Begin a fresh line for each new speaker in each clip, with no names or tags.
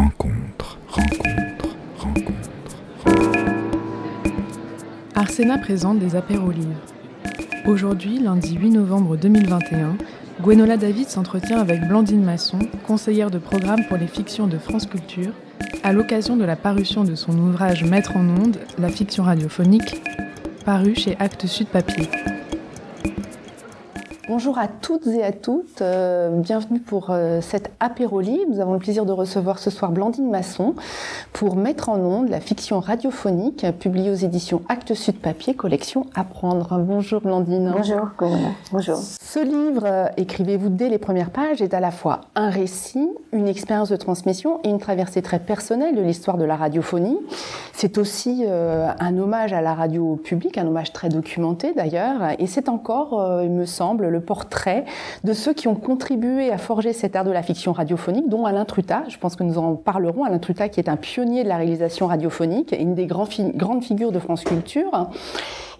rencontre, rencontre, rencontre.
Arsena présente des apéros livres. Aujourd'hui, lundi 8 novembre 2021, Gwenola David s'entretient avec Blandine Masson, conseillère de programme pour les fictions de France Culture, à l'occasion de la parution de son ouvrage Mettre en onde, la fiction radiophonique, paru chez Actes Sud Papier.
Bonjour à toutes et à toutes, euh, bienvenue pour euh, cette apérolie. Nous avons le plaisir de recevoir ce soir Blandine Masson pour mettre en onde la fiction radiophonique publiée aux éditions Actes Sud Papier, collection Apprendre. Bonjour Blandine.
Bonjour, bonjour.
Ce livre, euh, écrivez-vous dès les premières pages, est à la fois un récit, une expérience de transmission et une traversée très personnelle de l'histoire de la radiophonie. C'est aussi un hommage à la radio publique, un hommage très documenté d'ailleurs, et c'est encore, il me semble, le portrait de ceux qui ont contribué à forger cet art de la fiction radiophonique, dont Alain Truta. Je pense que nous en parlerons. Alain Truta, qui est un pionnier de la réalisation radiophonique, et une des grandes figures de France Culture.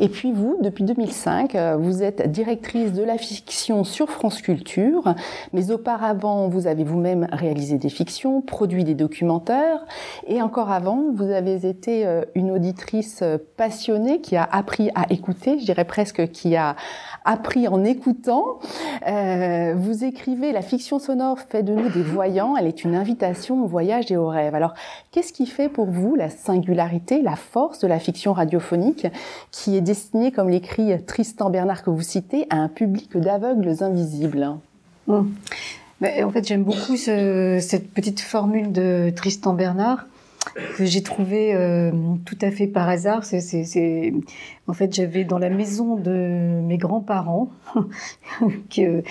Et puis vous, depuis 2005, euh, vous êtes directrice de la fiction sur France Culture, mais auparavant, vous avez vous-même réalisé des fictions, produit des documentaires, et encore avant, vous avez été euh, une auditrice passionnée qui a appris à écouter, je dirais presque qui a appris en écoutant. Euh, vous écrivez La fiction sonore fait de nous des voyants. Elle est une invitation au voyage et au rêve. Alors, qu'est-ce qui fait pour vous la singularité, la force de la fiction radiophonique qui est destinée, comme l'écrit Tristan Bernard que vous citez, à un public d'aveugles invisibles?
Mmh. En fait, j'aime beaucoup cette petite formule de Tristan Bernard que j'ai trouvé euh, tout à fait par hasard. En fait, j'avais dans la maison de mes grands-parents, que,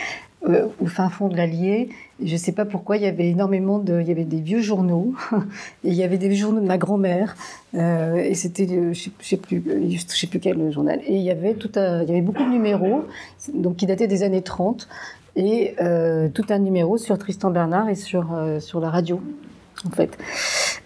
euh, au fin fond de l'Allier, je ne sais pas pourquoi, il y avait énormément de... Il y avait des vieux journaux, et il y avait des journaux de ma grand-mère, euh, et c'était, je ne sais, plus, je sais plus quel journal. Et il y avait, tout un, il y avait beaucoup de numéros, donc qui dataient des années 30, et tout un numéro sur Tristan Bernard et sur, sur la radio, en fait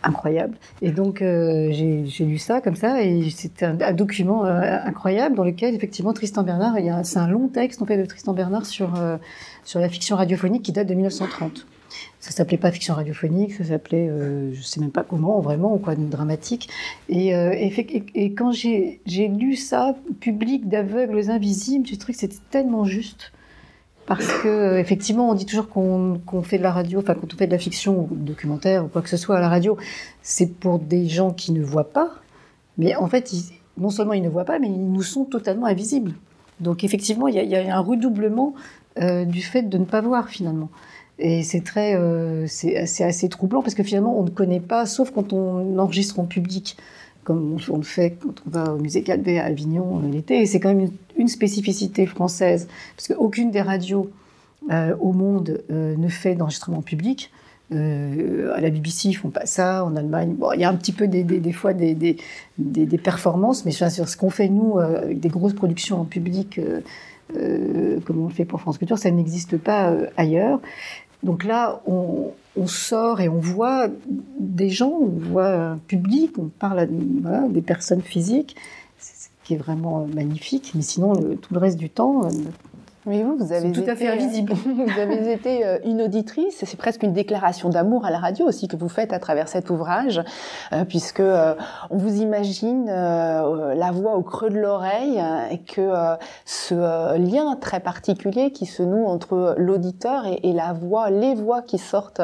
incroyable. Et donc, euh, j'ai lu ça comme ça, et c'était un, document euh, incroyable dans lequel, effectivement, Tristan Bernard, c'est un long texte, en fait, de Tristan Bernard sur, euh, sur la fiction radiophonique qui date de 1930. Ça s'appelait pas fiction radiophonique, ça s'appelait, je sais même pas comment, vraiment, ou quoi, dramatique. Et, et, quand j'ai lu ça, public d'aveugles invisibles, trouvé que c'était tellement juste parce que effectivement, on dit toujours qu'on fait de la radio, enfin quand on fait de la fiction ou documentaire ou quoi que ce soit à la radio, c'est pour des gens qui ne voient pas. Mais en fait, non seulement ils ne voient pas, mais ils nous sont totalement invisibles. Donc effectivement, il y, a, un redoublement euh, du fait de ne pas voir finalement. Et c'est très, euh, c'est assez troublant parce que finalement, on ne connaît pas, sauf quand on enregistre en public comme on le fait quand on va au musée Calvet à Avignon euh, l'été. Et c'est quand même une, spécificité française, parce qu'aucune des radios euh, au monde euh, ne fait d'enregistrement public. à la BBC, ils font pas ça. En Allemagne, bon, il y a un petit peu des, fois des, performances, mais ce qu'on fait nous avec des grosses productions en public, comme on le fait pour France Culture, ça n'existe pas ailleurs. Donc là, on, sort et on voit des gens, on voit un public, on parle à des personnes physiques, ce qui est vraiment magnifique. Mais sinon, tout le reste du temps,
mais vous, vous avez
tout à fait invisible.
vous avez été euh, une auditrice. C'est presque une déclaration d'amour à la radio aussi que vous faites à travers cet ouvrage, euh, puisque euh, on vous imagine la voix au creux de l'oreille et que ce lien très particulier qui se noue entre l'auditeur et, et, la voix, les voix qui sortent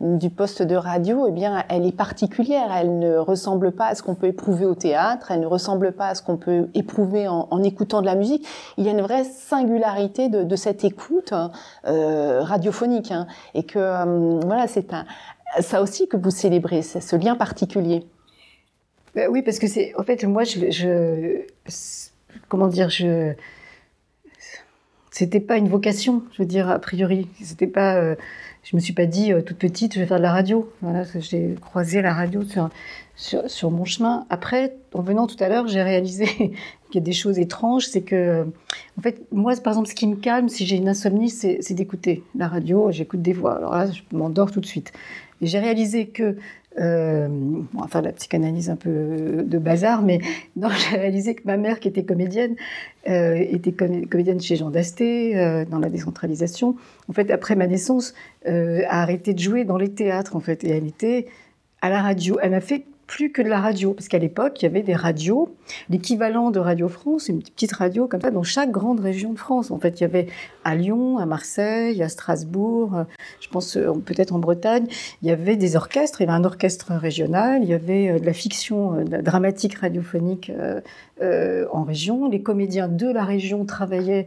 du poste de radio, eh bien, elle est particulière. Elle ne ressemble pas à ce qu'on peut éprouver au théâtre. Elle ne ressemble pas à ce qu'on peut éprouver en, en écoutant de la musique. Il y a une vraie singularité de, cette écoute euh, radiophonique hein, et que euh, voilà c'est ça aussi que vous célébrez ce lien particulier.
Ben oui parce que c'est en fait moi je, comment dire je c'était pas une vocation je veux dire a priori. C'était pas euh, je me suis pas dit toute petite je vais faire de la radio voilà j'ai croisé la radio sur, sur, sur mon chemin après en venant tout à l'heure j'ai réalisé il y a des choses étranges, c'est que, en fait, moi, par exemple, ce qui me calme si j'ai une insomnie, c'est d'écouter la radio, j'écoute des voix. Alors là, je m'endors tout de suite. Et j'ai réalisé que euh, enfin la psychanalyse un peu de bazar, mais non, j'ai réalisé que ma mère, qui était comédienne, euh, était comédienne chez Jean Dasté, euh, dans la décentralisation. En fait, après ma naissance, euh, a arrêté de jouer dans les théâtres, en fait, et elle était à la radio. Elle m'a fait plus que de la radio, parce qu'à l'époque, il y avait des radios, l'équivalent de Radio France, une petite radio comme ça, dans chaque grande région de France. En fait, il y avait à Lyon, à Marseille, à Strasbourg, euh, je pense euh, peut-être en Bretagne, il y avait des orchestres, il y avait un orchestre régional, il y avait euh, de la fiction dramatique radiophonique en région, les comédiens de la région travaillaient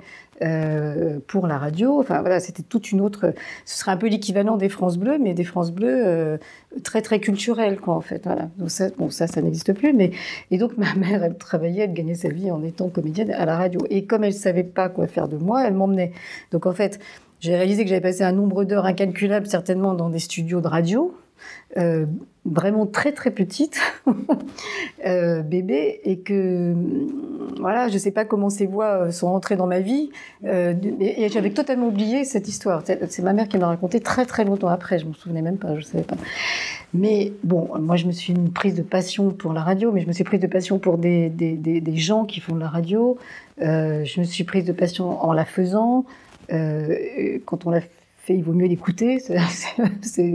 pour la radio. Enfin voilà, c'était toute une autre. Ce serait un peu l'équivalent des France Bleues, mais des France Bleues très très culturelles quoi en fait. Voilà. Donc ça, bon ça, ça n'existe plus. Mais et donc ma mère, elle travaillait, elle gagnait sa vie en étant comédienne à la radio. Et comme elle savait pas quoi faire de moi, elle m'emmenait. Donc en fait, j'ai réalisé que j'avais passé un nombre d'heures incalculable certainement dans des studios de radio euh, vraiment très très petite, euh, bébé, et que voilà, je sais pas comment ces voix euh, sont entrées dans ma vie, euh, et, j'avais totalement oublié cette histoire. C'est ma mère qui m'a raconté très très longtemps après, je m'en souvenais même pas, je savais pas. Mais bon, moi je me suis prise de passion pour la radio, mais je me suis prise de passion pour des, des, des, gens qui font de la radio. Je me suis prise de passion en la faisant. Quand on la il vaut mieux l'écouter.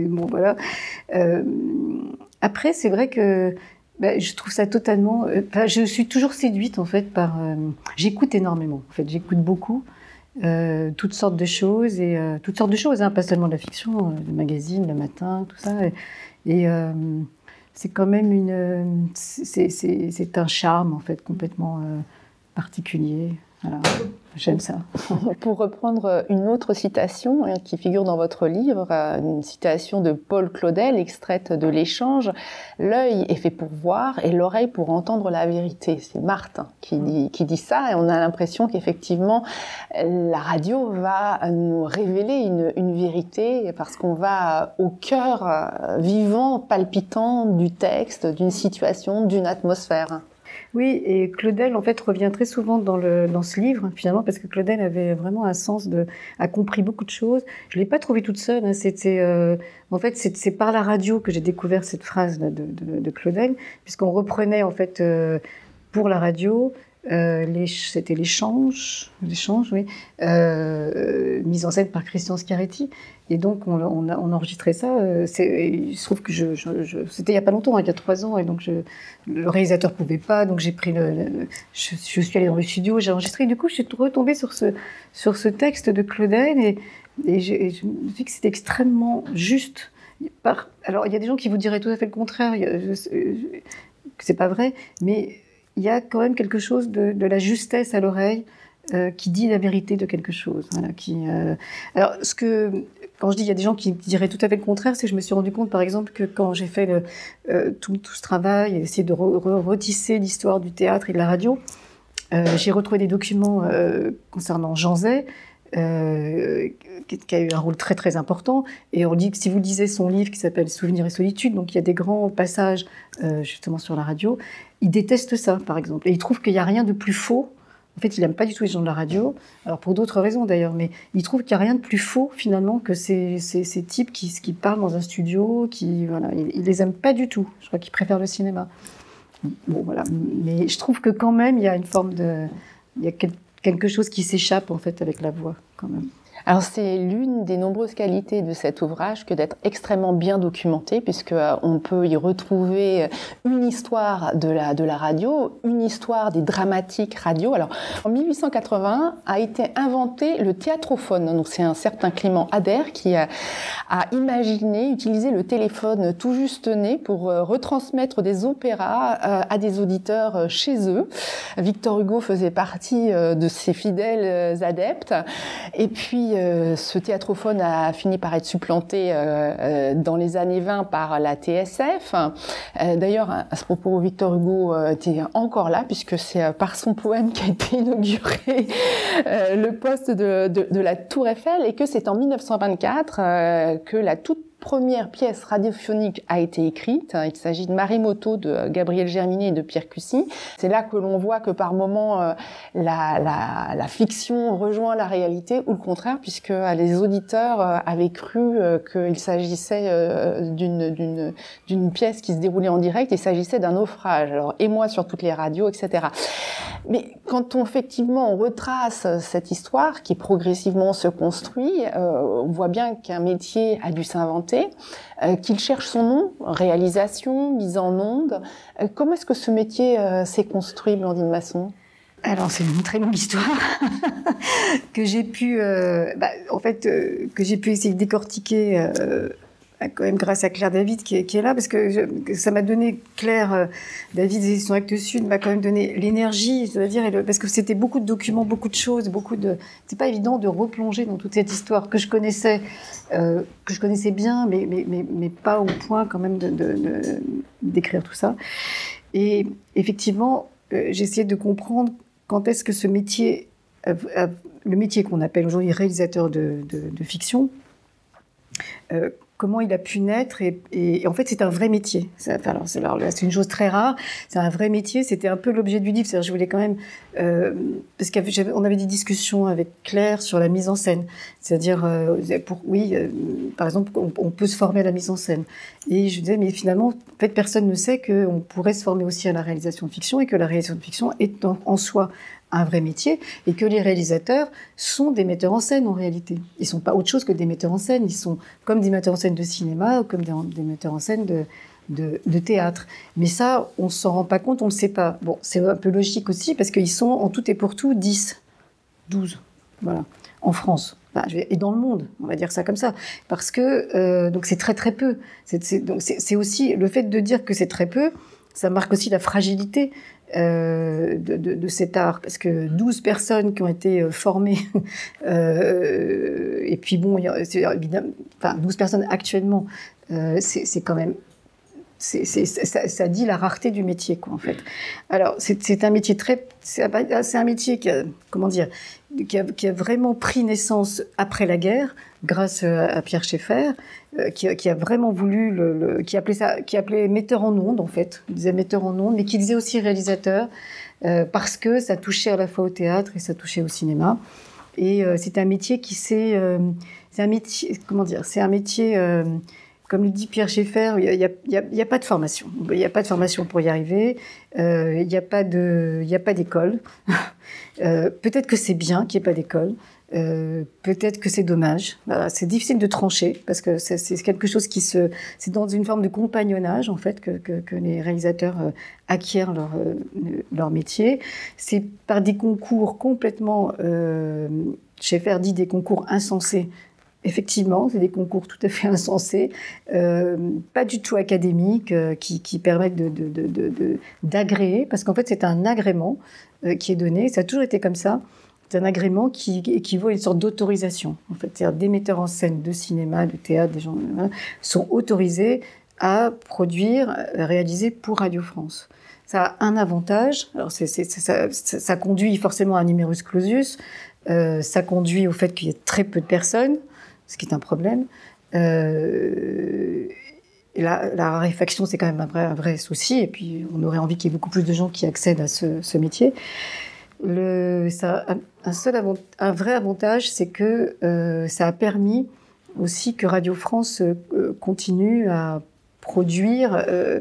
Bon, voilà. Euh, après, c'est vrai que bah, je trouve ça totalement. Euh, je suis toujours séduite en fait par. Euh, j'écoute énormément. En fait, j'écoute beaucoup. Toutes sortes de choses et toutes sortes de choses, hein, pas seulement de la fiction, le magazine, le matin, tout ça. Et c'est quand même une, c'est un charme en fait complètement particulier. Voilà, j'aime ça.
Pour reprendre une autre citation hein, qui figure dans votre livre, euh, une citation de Paul Claudel, extraite de l'échange, l'œil est fait pour voir et l'oreille pour entendre la vérité. C'est Marthe qui dit, qui dit ça et on a l'impression qu'effectivement la radio va nous révéler une, une vérité parce qu'on va au cœur euh, vivant, palpitant du texte, d'une situation, d'une atmosphère.
Oui, et Claudel, en fait, revient très souvent dans, le, dans ce livre, finalement, parce que Claudel avait vraiment un sens de, a compris beaucoup de choses. Je l'ai pas trouvé toute seule. Hein, c'était, euh, en fait, c'est par la radio que j'ai découvert cette phrase de, de, de Claudel, puisqu'on reprenait en fait euh, pour la radio euh, c'était l'échange, l'échange, oui, euh, mise en scène par Christian Schiaretti. Et donc, on, a, on enregistrait ça. Euh, il se trouve que je, je, je c'était il y a pas longtemps, hein, il y a trois ans, et donc je, le réalisateur pouvait pas, donc j'ai pris le, je, je, suis allée dans le studio, j'ai enregistré. Et du coup, je suis retombée sur ce sur ce texte de Claudel, et, et je, je me dit que c'était extrêmement juste. Alors, il y a des gens qui vous diraient tout à fait le contraire, que c'est pas vrai, mais il y a quand même quelque chose de, la justesse à l'oreille euh, qui dit la vérité de quelque chose. Euh... Alors, ce que, quand je dis il y a des gens qui diraient tout à fait le contraire, c'est que je me suis rendu compte, par exemple, que quand j'ai fait euh, tout, ce travail, et essayé de re retisser l'histoire du théâtre et de la radio, j'ai retrouvé des documents concernant Jean Zay, qui a eu un rôle très très important. Et on dit que si vous lisez son livre qui s'appelle Souvenirs et solitude, donc il y a des grands passages justement sur la radio, il déteste ça, par exemple. Et il trouve qu'il n'y a rien de plus faux. En fait, il n'aime pas du tout les gens de la radio, alors pour d'autres raisons d'ailleurs, mais il trouve qu'il n'y a rien de plus faux finalement que ces, ces, types qui, qui, parlent dans un studio, qui voilà, il, il les aime pas du tout. Je crois qu'il préfère le cinéma. Bon voilà, mais je trouve que quand même il y a une forme de, il y a quelque chose qui s'échappe en fait avec la voix quand même.
Alors c'est l'une des nombreuses qualités de cet ouvrage que d'être extrêmement bien documenté puisque euh, on peut y retrouver une histoire de la de la radio, une histoire des dramatiques radio. Alors en 1880 a été inventé le théâtrophone. Donc c'est un certain Clément Adair qui a, a, imaginé utiliser le téléphone tout juste né pour euh, retransmettre des opéras euh, à des auditeurs chez eux. Victor Hugo faisait partie de ses fidèles adeptes et puis euh, ce théâtrophone a fini par être supplanté euh, euh, dans les années 20 par la TSF. D'ailleurs, à ce propos, Victor Hugo était encore là, puisque c'est par son poème qu'a été inauguré le poste de, la Tour Eiffel, et que c'est en 1924 que la toute première pièce radiophonique a été écrite. Il s'agit de Marimoto de Gabriel Germinet et de Pierre Cussy. C'est là que l'on voit que par moments euh, la, la, la, fiction rejoint la réalité ou le contraire, puisque euh, les auditeurs euh, avaient cru qu'il s'agissait d'une d'une pièce qui se déroulait en direct. Il s'agissait d'un naufrage. Alors et moi sur toutes les radios, etc. Mais quand on effectivement on retrace cette histoire qui progressivement se construit, on voit bien qu'un métier a dû s'inventer, euh, qu'il cherche son nom, réalisation, mise en onde. Euh, comment est-ce que ce métier euh, s'est construit, Blandine Masson?
Alors c'est une très longue histoire que j'ai pu, bah, en fait, que j'ai pu essayer de décortiquer quand même grâce à Claire David qui est, là, parce que, ça m'a donné, Claire euh, David et son Acte Sud m'a quand même donné l'énergie, c'est-à-dire, parce que c'était beaucoup de documents, beaucoup de choses, beaucoup de... C'est pas évident de replonger dans toute cette histoire que je connaissais, euh, que je connaissais bien, mais, mais, mais, mais, pas au point quand même d'écrire tout ça. Et effectivement, euh, essayé de comprendre quand est-ce que ce métier, le métier qu'on appelle aujourd'hui réalisateur de fiction, comment il a pu naître. Et, en fait, c'est un vrai métier. C'est une chose très rare. C'est un vrai métier. C'était un peu l'objet du livre. cest je voulais quand même... Euh, parce qu'on avait des discussions avec Claire sur la mise en scène. C'est-à-dire, euh, pour, oui, euh, par exemple, on, peut se former à la mise en scène. Et je disais, mais finalement, en fait, personne ne sait qu'on pourrait se former aussi à la réalisation de fiction et que la réalisation de fiction est en soi un vrai métier et que les réalisateurs sont des metteurs en scène en réalité. Ils sont pas autre chose que des metteurs en scène. Ils sont comme des metteurs en scène de cinéma comme des, metteurs en scène de, de, théâtre. Mais ça, on s'en rend pas compte, on le sait pas. Bon, c'est un peu logique aussi parce qu'ils sont en tout et pour tout 10, 12, voilà, en France. et dans le monde, on va dire ça comme ça, parce que euh, donc c'est très très peu. C'est aussi le fait de dire que c'est très peu, ça marque aussi la fragilité euh, de, cet art, parce que 12 personnes qui ont été euh, formées, euh, et puis bon, c'est évidemment, enfin 12 personnes actuellement, c'est quand même, ça, dit la rareté du métier, quoi, en fait. Alors, c'est un métier très, c'est un métier qui a, comment dire, qui a, vraiment pris naissance après la guerre, grâce à Pierre Schaeffer, euh, qui, a vraiment voulu, le, qui appelait ça, qui appelait metteur en ondes en fait, il disait metteur en ondes, mais qui disait aussi réalisateur, euh, parce que ça touchait à la fois au théâtre et ça touchait au cinéma. Et euh, c'est un métier qui s'est, euh, c'est un métier, comment dire, c'est un métier, euh, comme le dit Pierre Schaeffer, il n'y a, pas de formation. Il n'y a pas de formation pour y arriver. De, il n'y a pas d'école. Peut-être que c'est bien qu'il n'y ait pas d'école. Euh, peut-être que c'est dommage. c'est difficile de trancher parce que c'est quelque chose qui se, c'est dans une forme de compagnonnage en fait que, les réalisateurs euh, acquièrent leur, euh, leur métier. C'est par des concours complètement, euh, chez dit des concours insensés. Effectivement, c'est des concours tout à fait insensés, pas du tout académiques, qui, permettent d'agréer, parce qu'en fait c'est un agrément qui est donné. Ça a toujours été comme ça. C'est un agrément qui équivaut à une sorte d'autorisation. En fait, c'est-à-dire des metteurs en scène de cinéma, de théâtre, des gens sont autorisés à produire, réaliser pour Radio France. Ça a un avantage. Alors, ça, conduit forcément à un numerus clausus. Euh, ça conduit au fait qu'il y ait très peu de personnes, ce qui est un problème. Euh, la, raréfaction, c'est quand même un vrai, souci. Et puis, on aurait envie qu'il y ait beaucoup plus de gens qui accèdent à ce métier. Un, seul un vrai avantage, c'est que euh, ça a permis aussi que Radio France euh, continue à produire. Euh,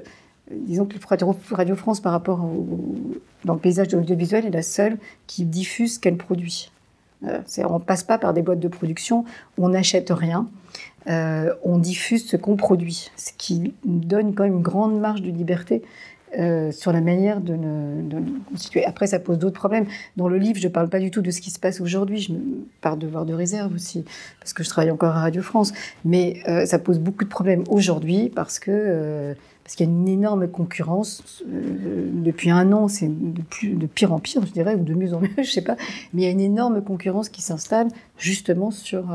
disons que Radio, France, par rapport au, paysage de l'audiovisuel, est la seule qui diffuse ce qu'elle produit. On passe pas par des boîtes de production, on n'achète rien, on diffuse ce qu'on produit, ce qui donne quand même une grande marge de liberté euh, sur la manière de nous, constituer. Après, ça pose d'autres problèmes. Dans le livre, je ne parle pas du tout de ce qui se passe aujourd'hui. Je me parle de voir de réserve aussi, parce que je travaille encore à Radio France. Mais euh, ça pose beaucoup de problèmes aujourd'hui parce que euh, parce qu'il y a une énorme concurrence. depuis un an, c'est de, plus, de pire en pire, je dirais, ou de mieux en mieux, je sais pas. Mais il y a une énorme concurrence qui s'installe justement sur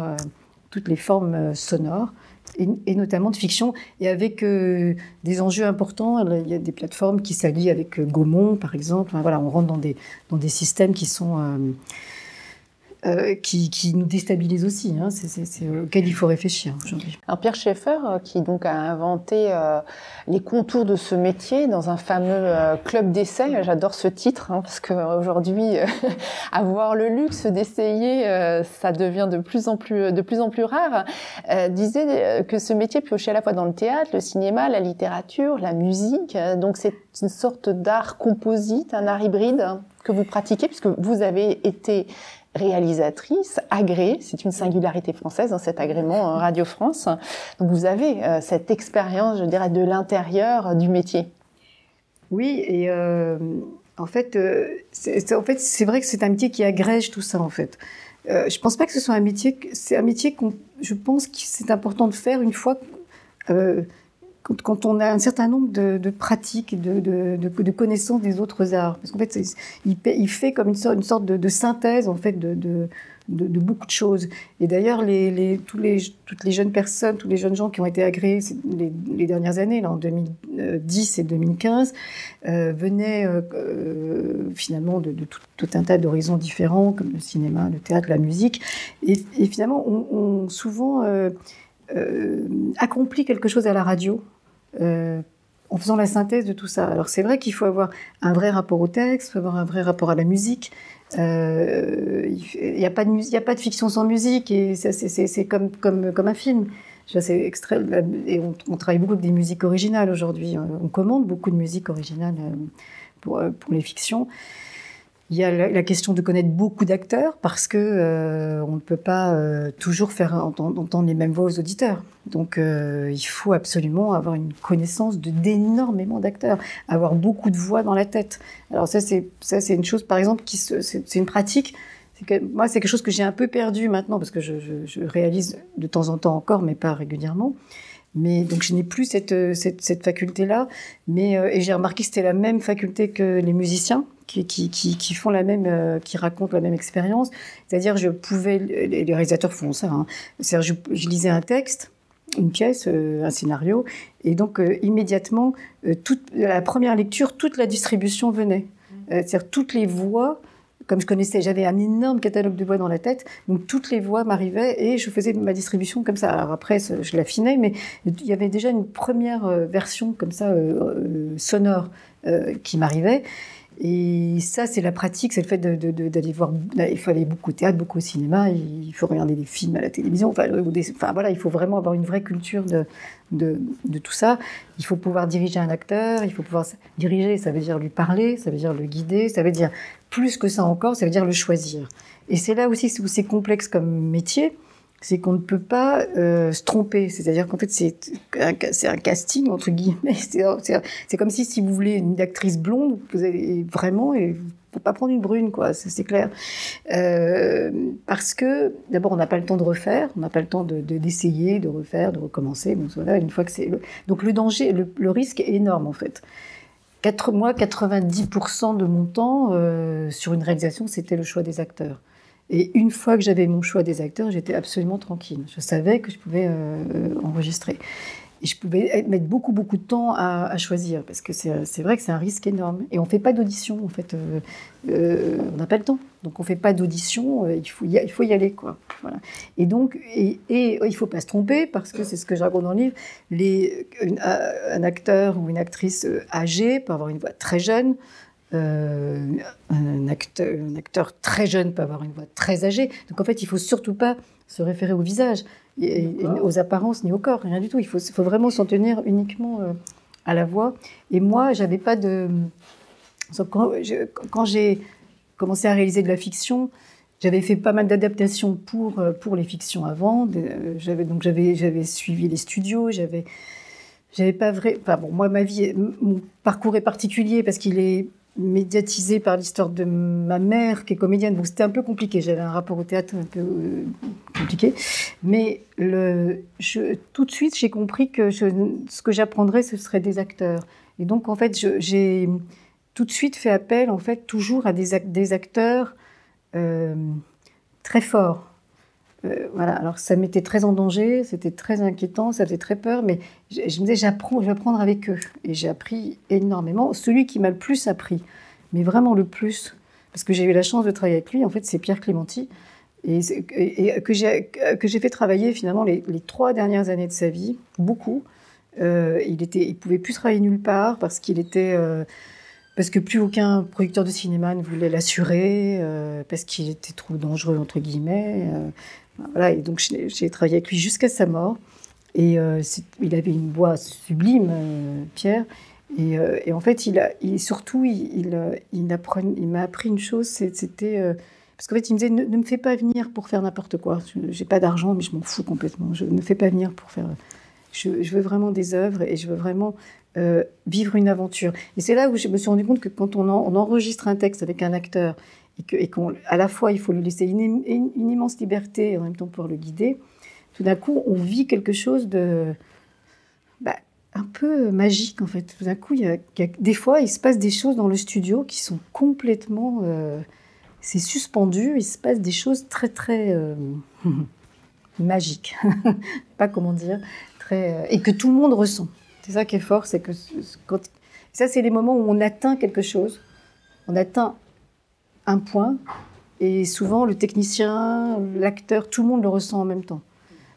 toutes les formes sonores et, notamment de fiction, et avec euh, des enjeux importants. Il y a des plateformes qui s'allient avec euh, Gaumont, par exemple. voilà, on rentre dans des, dans des systèmes qui sont... Euh, euh, qui, qui, nous déstabilise aussi. Hein. C'est auquel il faut réfléchir aujourd'hui.
Alors Pierre Schaeffer, euh, qui donc a inventé euh, les contours de ce métier dans un fameux euh, club d'essai, j'adore ce titre hein, parce qu'aujourd'hui, avoir le luxe d'essayer, ça devient de plus en plus de plus en plus rare. disait que ce métier piochait à la fois dans le théâtre, le cinéma, la littérature, la musique. donc c'est une sorte d'art composite, un art hybride que vous pratiquez puisque vous avez été réalisatrice, agréée, c'est une singularité française dans cet agrément Radio France. Donc vous avez euh, cette expérience, je dirais, de l'intérieur du métier.
Oui, et euh, en fait, euh, c'est, en fait, vrai que c'est un métier qui agrège tout ça, en fait. Euh, je pense pas que ce soit un métier, c'est un métier qu'on, je pense que c'est important de faire une fois euh, quand, on a un certain nombre de, pratiques, de, de, connaissances des autres arts. Parce qu'en fait, il, fait comme une sorte, de, synthèse en fait de, beaucoup de choses. Et d'ailleurs, tous les, toutes les jeunes personnes, tous les jeunes gens qui ont été agréés les, dernières années, en 2010 et 2015, euh, venaient euh, euh, finalement de, tout, un tas d'horizons différents, comme le cinéma, le théâtre, la musique. Et, finalement, on, souvent euh, euh, accompli quelque chose à la radio euh, en faisant la synthèse de tout ça. Alors c'est vrai qu'il faut avoir un vrai rapport au texte, il faut avoir un vrai rapport à la musique. Euh, il n'y a, pas de, a pas de fiction sans musique et c'est comme, comme, comme un film. C'est extrait, et on, travaille beaucoup avec des musiques originales aujourd'hui. On commande beaucoup de musique originale euh, pour les fictions. Il y a la, question de connaître beaucoup d'acteurs parce que euh, on ne peut pas euh, toujours faire entendre, les mêmes voix aux auditeurs. Donc euh, il faut absolument avoir une connaissance de d'énormément d'acteurs, avoir beaucoup de voix dans la tête. Alors ça c'est ça c'est une chose par exemple qui c'est une pratique. Que, moi c'est quelque chose que j'ai un peu perdu maintenant parce que je, je, je, réalise de temps en temps encore mais pas régulièrement. Mais donc je n'ai plus cette, cette, cette faculté là. Mais et j'ai remarqué que c'était la même faculté que les musiciens qui, qui, qui, font la même, euh, qui racontent la même expérience. C'est-à-dire, je pouvais, les, réalisateurs font ça. Hein. C'est-à-dire, je, je, lisais un texte, une pièce, euh, un scénario, et donc euh, immédiatement, euh, toute la première lecture, toute la distribution venait. Euh, c'est-à-dire toutes les voix. Comme je connaissais, j'avais un énorme catalogue de voix dans la tête, donc toutes les voix m'arrivaient et je faisais ma distribution comme ça. Alors après, je l'affinais, mais il y avait déjà une première version comme ça sonore qui m'arrivait. Et ça, c'est la pratique, c'est le fait d'aller voir. Il faut aller beaucoup au théâtre, beaucoup au cinéma, il faut regarder des films à la télévision. Enfin, voilà, il faut vraiment avoir une vraie culture de, tout ça. Il faut pouvoir diriger un acteur, il faut pouvoir diriger, ça veut dire lui parler, ça veut dire le guider, ça veut dire plus que ça encore, ça veut dire le choisir. Et c'est là aussi où c'est complexe comme métier, c'est qu'on ne peut pas euh, se tromper. C'est-à-dire qu'en fait, c'est un, casting, entre guillemets. C'est comme si, si vous voulez une actrice blonde, vous allez vraiment, et faut pas prendre une brune, quoi, c'est clair. Euh, parce que, d'abord, on n'a pas le temps de refaire, on n'a pas le temps d'essayer, de, de, refaire, de recommencer. Donc, une fois. Donc, le danger, le, risque est énorme, en fait. Quatre, moi, 90% de mon temps euh, sur une réalisation, c'était le choix des acteurs. Et une fois que j'avais mon choix des acteurs, j'étais absolument tranquille. Je savais que je pouvais euh, enregistrer. Et je pouvais mettre beaucoup, beaucoup de temps à, choisir, parce que c'est vrai que c'est un risque énorme. Et on ne fait pas d'audition, en fait. Euh, euh, on n'a pas le temps. Donc on ne fait pas d'audition, euh, il, faut y, il faut y aller. Quoi. Voilà. Et donc, et, et il ne faut pas se tromper, parce que c'est ce que je raconte dans le livre, les, un acteur ou une actrice âgée peut avoir une voix très jeune, un, acteur, un, acteur, très jeune peut avoir une voix très âgée. Donc en fait, il faut surtout pas se référer au visage, et, et aux apparences ni au corps, rien du tout. Il faut, faut vraiment s'en tenir uniquement euh, à la voix. Et moi, j'avais pas de. Quand j'ai commencé à réaliser de la fiction, j'avais fait pas mal d'adaptations pour, euh, pour les fictions avant. J'avais donc j'avais suivi les studios, j'avais j'avais pas vrai. Enfin bon, moi ma vie, mon parcours est particulier parce qu'il est médiatisé par l'histoire de ma mère qui est comédienne. Donc c'était un peu compliqué. J'avais un rapport au théâtre un peu euh, compliqué. Mais tout de suite, j'ai compris que ce que j'apprendrais, ce serait des acteurs. Et donc en fait, j'ai tout de suite fait appel, en fait, toujours à des, des acteurs euh, très forts. Euh, voilà, alors ça m'était très en danger, c'était très inquiétant, ça faisait très peur, mais je, me disais, j'apprends, je vais apprendre avec eux. Et j'ai appris énormément. Celui qui m'a le plus appris, mais vraiment le plus, parce que j'ai eu la chance de travailler avec lui, en fait, c'est Pierre Clémenti, et, que j'ai fait travailler finalement les, trois dernières années de sa vie beaucoup. Euh, il était, il pouvait plus travailler nulle part parce qu'il était euh, parce que plus aucun producteur de cinéma ne voulait l'assurer, parce qu'il était trop dangereux, entre guillemets. Donc j'ai travaillé avec lui jusqu'à sa mort. Et euh, il avait une voix sublime, euh, Pierre. Euh, et, en fait, il a, il, surtout, il, m'a appris une chose, c'était... parce qu'en fait, il me disait, ne, me fais pas venir pour faire n'importe quoi. J'ai pas d'argent, mais je m'en fous complètement. Je ne fais pas venir pour faire... Je, veux vraiment des œuvres et je veux vraiment vivre une aventure. Et c'est là où je me suis rendu compte que quand on enregistre un texte avec un acteur et qu'à qu la fois il faut lui laisser une, immense liberté et en même temps pouvoir le guider, tout d'un coup on vit quelque chose de bah, un peu magique en fait. Tout d'un coup, des fois il se passe des choses dans le studio qui sont complètement euh, c'est suspendu, il se passe des choses très très euh, magiques, pas comment dire, très et que tout le monde ressent. C'est ça qui est fort, c'est que ça, c'est les moments où on atteint quelque chose, on atteint un point, et souvent le technicien, l'acteur, tout le monde le ressent en même temps.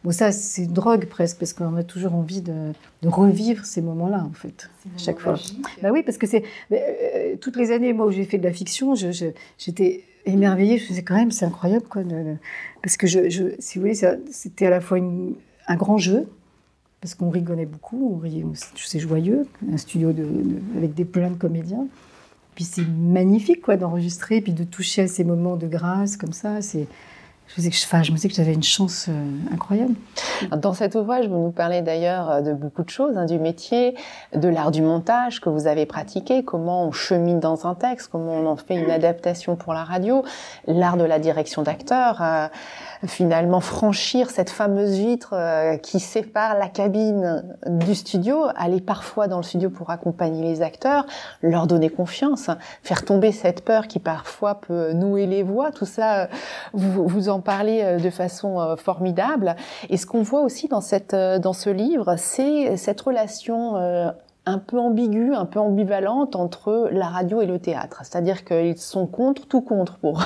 Bon, ça, c'est une drogue presque, parce qu'on a toujours envie de, de revivre ces moments-là, en fait, chaque fois. Bah oui, parce que c'est euh, toutes les années, moi, où j'ai fait de la fiction, j'étais émerveillée. Je me disais quand même, c'est incroyable, quoi, de, de, parce que je, je, si vous voulez, c'était à la fois une, un grand jeu, parce qu'on rigolait beaucoup, on riait, c'est joyeux, un studio avec des plein de comédiens. Puis c'est magnifique quoi d'enregistrer, puis de toucher à ces moments de grâce comme ça. C'est, je, sais que je, me disais que j'avais une chance euh, incroyable.
Dans cet ouvrage, vous nous parlez d'ailleurs de beaucoup de choses, hein, du métier, de l'art du montage que vous avez pratiqué, comment on chemine dans un texte, comment on en fait une adaptation pour la radio, l'art de la direction d'acteur. Euh, finalement franchir cette fameuse vitre euh, qui sépare la cabine du studio, aller parfois dans le studio pour accompagner les acteurs, leur donner confiance, faire tomber cette peur qui parfois peut nouer les voix, tout ça, euh, vous, vous en parlez euh, de façon formidable. Et ce qu'on voit aussi dans, cette, dans ce livre, c'est cette relation un peu ambiguë, un peu ambivalente entre la radio et le théâtre. C'est-à-dire qu'ils sont contre, tout contre, pour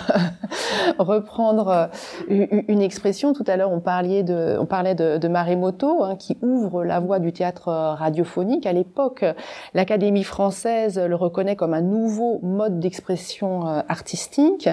reprendre une expression. Tout à l'heure, on, parlait de, on parlait de, de Maremoto, hein, qui ouvre la voie du théâtre radiophonique. À l'époque, l'Académie française le reconnaît comme un nouveau mode d'expression artistique.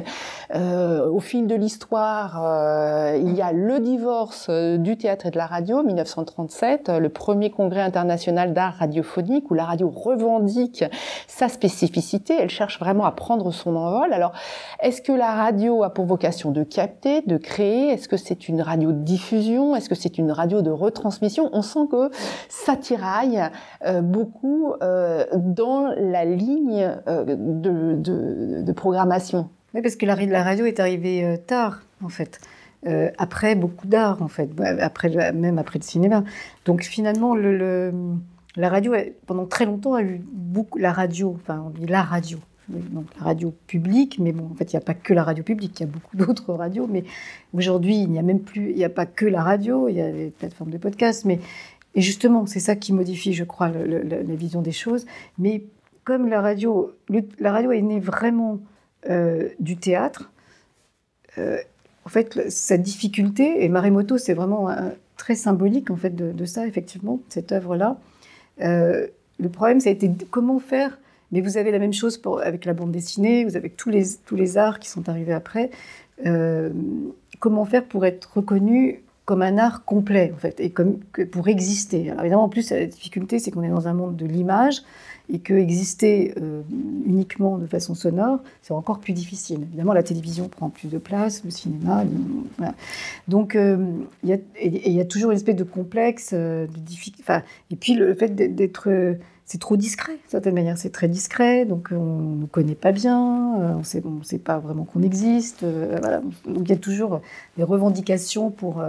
Euh, au fil de l'histoire, euh, il y a le divorce du théâtre et de la radio, 1937, le premier congrès international d'art radiophonique où la radio revendique sa spécificité, elle cherche vraiment à prendre son envol. Alors, est-ce que la radio a pour vocation de capter, de créer? Est-ce que c'est une radio de diffusion? Est-ce que c'est une radio de retransmission? On sent que ça tiraille euh, beaucoup euh, dans la ligne euh, de, programmation.
Parce que la, la radio est arrivée tard, en fait. Après beaucoup d'art, en fait, après, même après le cinéma. Donc finalement, le, le la radio, pendant très longtemps, a eu beaucoup. La radio, enfin, on dit la radio, donc la radio publique, mais bon, en fait, il n'y a pas que la radio publique, il y a beaucoup d'autres radios, mais aujourd'hui, il n'y a même plus, il n'y a pas que la radio, il y a les plateformes de podcast, mais et justement, c'est ça qui modifie, je crois, la vision des choses. Mais comme la radio, la radio est née vraiment euh, du théâtre, euh, en fait, sa difficulté, et Maremoto, c'est vraiment un, très symbolique en fait de ça, effectivement, cette œuvre-là. Euh, le problème, ça a été comment faire? Mais vous avez la même chose avec la bande dessinée, vous avez tous les, tous les arts qui sont arrivés après. Euh, comment faire pour être reconnu comme un art complet, en fait, et pour exister? Alors évidemment, en plus, la difficulté, c'est qu'on est dans un monde de l'image, et que exister euh, uniquement de façon sonore, c'est encore plus difficile. Évidemment, la télévision prend plus de place, le cinéma. Donc, euh, il y, a toujours une espèce de complexe, euh, de difficulté. Et puis le fait d'être. C'est trop discret, d'une certaine manière. C'est très discret, donc on ne nous connaît pas bien, on ne sait pas vraiment qu'on existe. voilà. Donc il y a toujours des revendications pour,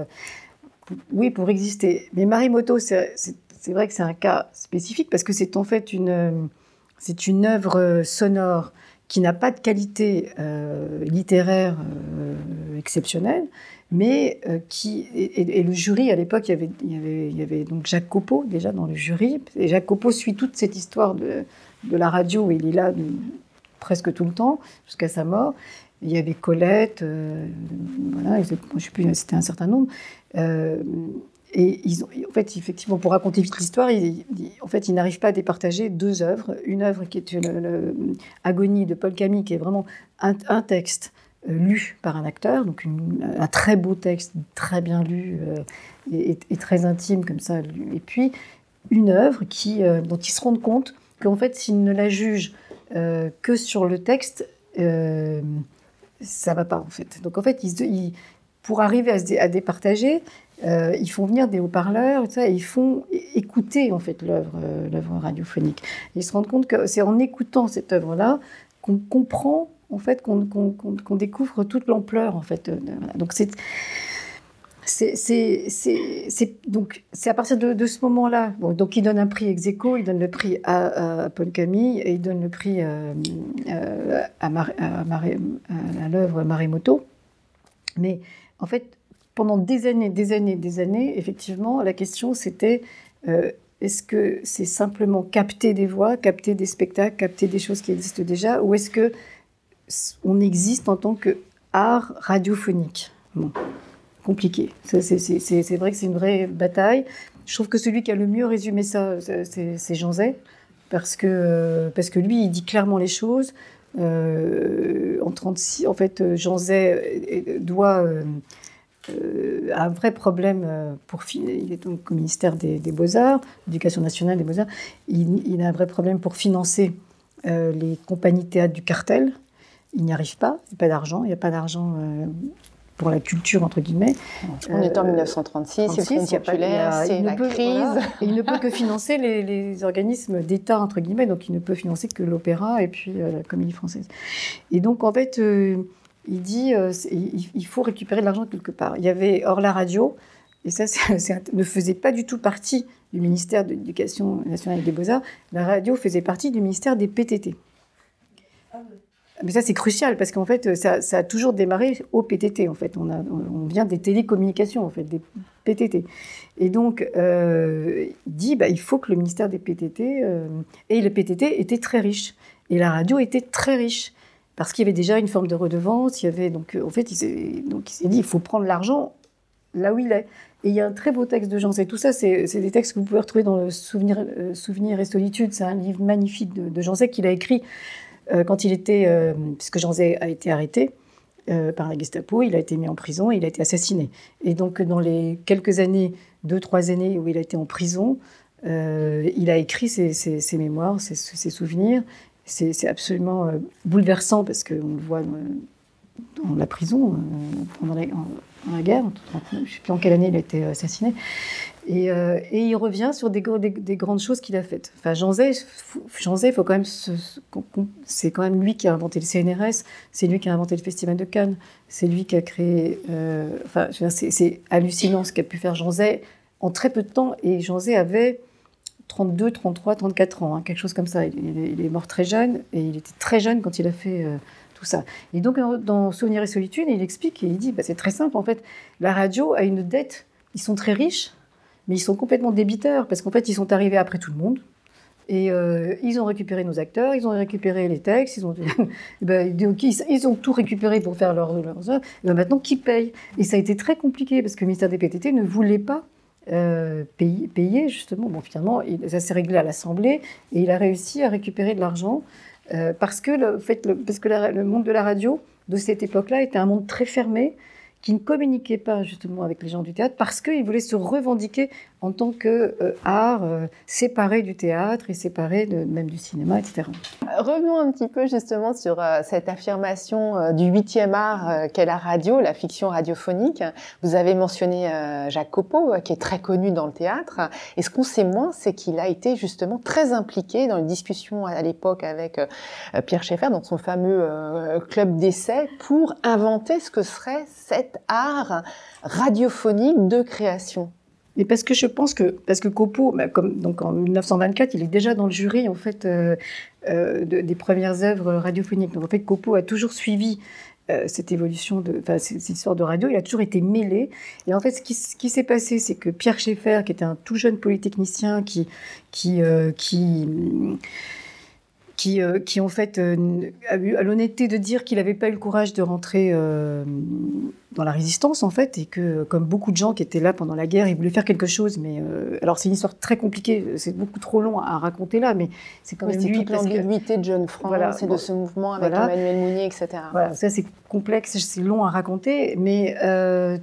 oui, pour exister. Mais Marimoto, c'est c'est vrai que c'est un cas spécifique parce que c'est en fait une, c'est une œuvre sonore qui n'a pas de qualité euh, littéraire euh, exceptionnelle, mais euh, qui et, le jury à l'époque il y avait il y avait donc Jacques Copeau déjà dans le jury et Jacques Copeau suit toute cette histoire de, de la radio il est là presque tout le temps jusqu'à sa mort Il y avait Colette, euh, voilà, je sais plus, c'était un certain nombre. Euh, et ils ont, en fait, effectivement, pour raconter vite l'histoire, en fait, ils n'arrivent pas à départager deux œuvres. Une œuvre qui est une, Agonie de Paul Camille, qui est vraiment un, texte euh, lu par un acteur, donc un très beau texte, très bien lu et, très intime comme ça. Et puis une œuvre qui, dont ils se rendent compte qu'en fait, s'ils ne la jugent que sur le texte, ça va pas en fait. Donc en fait, ils, pour arriver à, se, départager, euh, ils font venir des haut-parleurs et ils font écouter en fait l'œuvre, euh, l'œuvre radiophonique. ils se rendent compte que c'est en écoutant cette œuvre-là qu'on comprend en fait qu'on, découvre toute l'ampleur en fait. Donc c'est donc c'est à partir de, ce moment-là. Bon, donc il donne un prix ex il donne le prix à, Paul Camille et il donne le prix euh, euh, à, à, l'œuvre Maremoto. Mais en fait, pendant des années, des années, des années, effectivement, la question c'était euh, est-ce que c'est simplement capter des voix, capter des spectacles, capter des choses qui existent déjà, ou est-ce que on existe en tant que art radiophonique? Compliqué. C'est vrai que c'est une vraie bataille. Je trouve que celui qui a le mieux résumé ça, c'est Jean Zay, parce que, parce que lui, il dit clairement les choses. Euh, en 36, en fait, Jean Zay doit euh, euh, un vrai problème pour il est donc au ministère des, Beaux-Arts, l'éducation nationale des Beaux-Arts, il, a un vrai problème pour financer les compagnies théâtre du cartel. Il n'y arrive pas, il n'y a pas d'argent, il n'y a pas d'argent pour la culture, entre guillemets.
On est en 1936, c'est populaire, c'est la crise.
il ne peut que financer les, organismes d'État, entre guillemets, donc il ne peut financer que l'opéra et puis euh, la comédie française. Et donc, en fait, euh, il dit euh, il, faut récupérer de l'argent quelque part. Il y avait, hors la radio, et ça ne faisait pas du tout partie du ministère de l'Éducation nationale et des Beaux-Arts, la radio faisait partie du ministère des PTT. Mais ça, c'est crucial parce qu'en fait, ça, a toujours démarré au PTT. En fait, on, a, on vient des télécommunications, en fait, des PTT. Et donc, euh, il dit, bah, il faut que le ministère des PTT euh, et le PTT était très riche et la radio était très riche parce qu'il y avait déjà une forme de redevance. Il y avait donc, en fait, il s'est, dit, il faut prendre l'argent là où il est. Et il y a un très beau texte de Jean. Tout ça, c'est, des textes que vous pouvez retrouver dans le Souvenir, euh, et Solitude. C'est un livre magnifique de, de Jean qu'il a écrit euh, quand il était, euh, puisque Jean a été arrêté euh, par la Gestapo, il a été mis en prison et il a été assassiné. Et donc, dans les quelques années, deux, trois années où il a été en prison, il a écrit ses, mémoires, ses, souvenirs. C'est absolument bouleversant parce qu'on le voit dans, la prison, pendant la, la guerre. Je ne sais plus en quelle année il a été assassiné. Euh, et, il revient sur des, des, grandes choses qu'il a faites. Enfin, Jean Zay, faut quand même, c'est quand même lui qui a inventé le CNRS, c'est lui qui a inventé le Festival de Cannes, c'est lui qui a créé. Euh, enfin, c'est hallucinant ce qu'a pu faire Jean Zay en très peu de temps. Et Jean Zay avait 32, 33, 34 ans, hein, quelque chose comme ça. Il, est mort très jeune et il était très jeune quand il a fait. Euh, tout ça. Et donc, dans Souvenir et Solitude, il explique et il dit bah, c'est très simple, en fait, la radio a une dette, ils sont très riches, mais ils sont complètement débiteurs parce qu'en fait, ils sont arrivés après tout le monde. Et euh, ils ont récupéré nos acteurs, ils ont récupéré les textes, ils ont, tout récupéré pour faire leurs, œuvres. Ben, maintenant, qui paye? Et ça a été très compliqué parce que le ministère des PTT ne voulait pas euh, payer, justement. Bon, finalement, ça s'est réglé à l'Assemblée et il a réussi à récupérer de l'argent euh, parce que, le, fait, parce que le monde de la radio de cette époque-là était un monde très fermé qui ne communiquait pas justement avec les gens du théâtre parce qu'ils voulaient se revendiquer en tant que euh, art euh, séparé du théâtre et séparé même du cinéma, etc.
Revenons un petit peu justement sur euh, cette affirmation du huitième art qu'est la radio, la fiction radiophonique. Vous avez mentionné Jacques Copeau, qui est très connu dans le théâtre. Et ce qu'on sait moins, c'est qu'il a été justement très impliqué dans une discussion à l'époque avec Pierre Schaeffer, dans son fameux club d'essai, pour inventer ce que serait cette art radiophonique de création
mais parce que je pense que parce que Copo, bah, comme donc en 1924, il est déjà dans le jury en fait euh, euh, des premières œuvres radiophoniques. Donc en fait, Copo a toujours suivi euh, cette évolution de, enfin cette histoire de radio. Il a toujours été mêlé. Et en fait, ce qui, s'est passé, c'est que Pierre Schaeffer, qui était un tout jeune polytechnicien, qui qui qui, euh, qui en fait euh, a eu l'honnêteté de dire qu'il n'avait pas eu le courage de rentrer euh, dans la résistance en fait et que comme beaucoup de gens qui étaient là pendant la guerre, il voulait faire quelque chose. Mais alors c'est une histoire très compliquée, c'est beaucoup trop long à raconter là, mais c'est quand même
lui
toute
l'ambiguïté de John France voilà, et de ce mouvement avec Emmanuel Mounier, etc.
Voilà, ça c'est complexe, c'est long à raconter, mais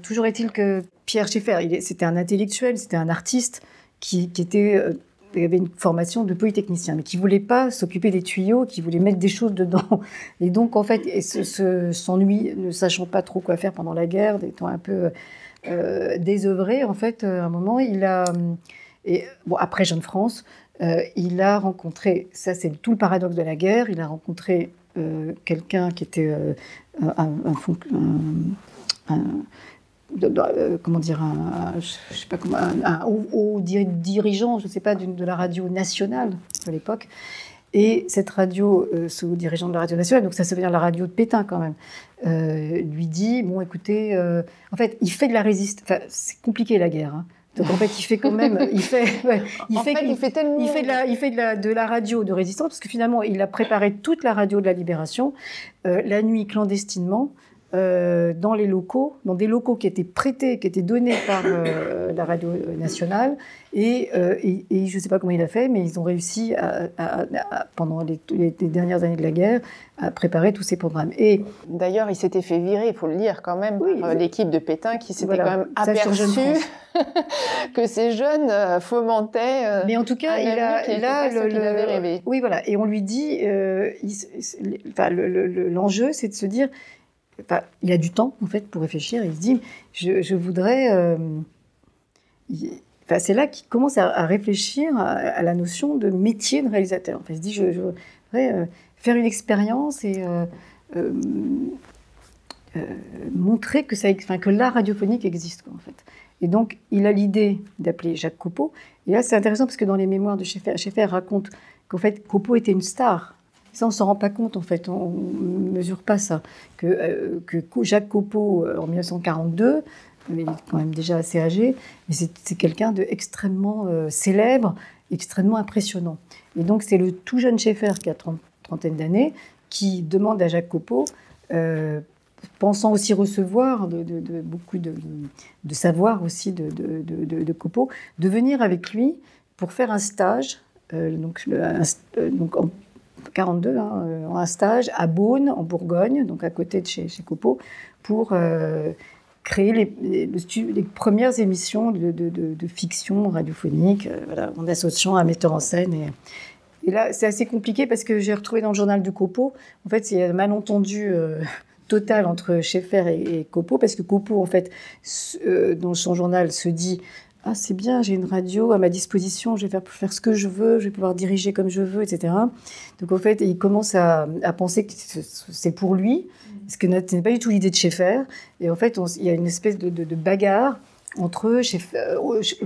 toujours est-il que Pierre Schaeffer, c'était un intellectuel, c'était un artiste qui, qui était il avait une formation de polytechnicien, mais qui voulait pas s'occuper des tuyaux, qui voulait mettre des choses dedans. Et donc, en fait, s'ennuie, ne sachant pas trop quoi faire pendant la guerre, étant un peu euh, désœuvré, en fait, à un moment, il a. Et, bon, après Jeune France, euh, il a rencontré, ça c'est tout le paradoxe de la guerre, il a rencontré euh, quelqu'un qui était un euh, comment dire, un, je sais pas comment, un, haut, dirigeant, je sais pas, de la radio nationale de l'époque. Et cette radio, euh, ce dirigeant de la radio nationale, donc ça, ça veut dire la radio de Pétain quand même, euh, lui dit bon, écoutez, en fait, il fait de la résistance. Enfin, c'est compliqué la guerre. Hein. Donc en fait, il fait quand même, il fait,
il, fait, il fait tellement,
il fait de la, il fait de la, de la radio de résistance parce que finalement, il a préparé toute la radio de la libération la nuit clandestinement. Euh, dans les locaux, dans des locaux qui étaient prêtés, qui étaient donnés par euh, la radio nationale. Et, euh, et, je ne sais pas comment il a fait, mais ils ont réussi, à, pendant les, dernières années de la guerre, à préparer tous ces programmes.
Et d'ailleurs, il s'était fait virer, il faut le dire quand même, par l'équipe de Pétain qui s'était quand même aperçu que ces jeunes fomentaient.
mais en tout cas, il a, là, le, avait rêvé. Oui, voilà. Et on lui dit, l'enjeu, c'est de se dire il a du temps en fait pour réfléchir. il se dit, je, voudrais. Euh, c'est là qu'il commence à, réfléchir à, la notion de métier de réalisateur. il se dit, je, voudrais euh, faire une expérience et euh, montrer que, que l'art radiophonique existe. en fait. Et donc, il a l'idée d'appeler Jacques Copeau. Et là, c'est intéressant parce que dans les mémoires de Schaeffer, Schaeffer raconte qu'en fait, Copeau était une star ça, on s'en rend pas compte, en fait. On ne mesure pas ça. Que, euh, que Jacques Copeau, euh, en 1942, il est quand même déjà assez âgé, mais c'est quelqu'un d'extrêmement euh, célèbre, extrêmement impressionnant. Et donc, c'est le tout jeune Schaeffer, qui a trente, trentaine d'années, qui demande à Jacques Copeau, pensant aussi recevoir de, beaucoup de, savoir aussi de, de, Copeau, de venir avec lui pour faire un stage, donc, donc 42, hein, euh, un stage à Beaune, en Bourgogne, donc à côté de chez, chez Copeau, pour euh, créer les, les, premières émissions de, fiction radiophonique, euh, voilà, en associant un metteur en scène. Et, là, c'est assez compliqué parce que j'ai retrouvé dans le journal de Copeau, en fait, il y a un malentendu total entre Schaeffer et, et, Copeau, parce que Copeau, en fait, dans son journal, se dit ah c'est bien, j'ai une radio à ma disposition, je vais faire, faire ce que je veux, je vais pouvoir diriger comme je veux, etc. Donc en fait, il commence à, penser que c'est pour lui, ce que n'est pas du tout l'idée de Schaeffer. Et en fait, il y a une espèce de, bagarre entre eux.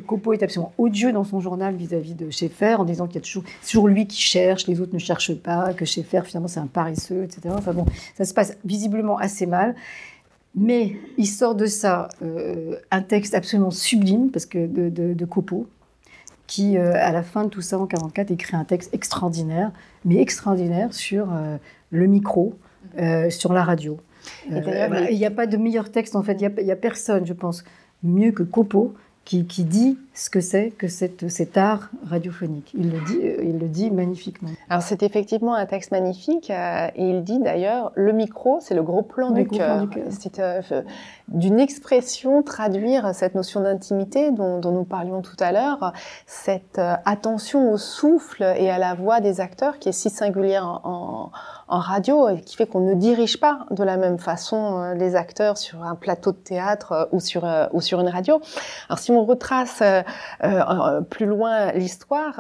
Copo est absolument odieux dans son journal vis-à-vis de Schaeffer, en disant qu'il y a toujours, toujours lui qui cherche, les autres ne cherchent pas, que Schaeffer finalement c'est un paresseux, etc. Enfin bon, ça se passe visiblement assez mal. Mais il sort de ça euh, un texte absolument sublime, parce que de, de, Copeau, qui, euh, à la fin de tout ça, en 1944, écrit un texte extraordinaire, mais extraordinaire sur euh, le micro, sur la radio. Il n'y a pas de meilleur texte, en fait. Il n'y a, a, personne, je pense, mieux que Copeau qui, dit ce que c'est que cette, cet art radiophonique. Il le dit, euh, il le dit magnifiquement.
Alors c'est effectivement un texte magnifique euh, et il dit d'ailleurs le micro, c'est le gros plan du cœur. C'est euh, d'une expression traduire cette notion d'intimité dont, dont, nous parlions tout à l'heure, cette attention au souffle et à la voix des acteurs qui est si singulière en, en radio et qui fait qu'on ne dirige pas de la même façon les acteurs sur un plateau de théâtre ou sur ou sur une radio. Alors si on retrace euh, euh, plus loin l'histoire,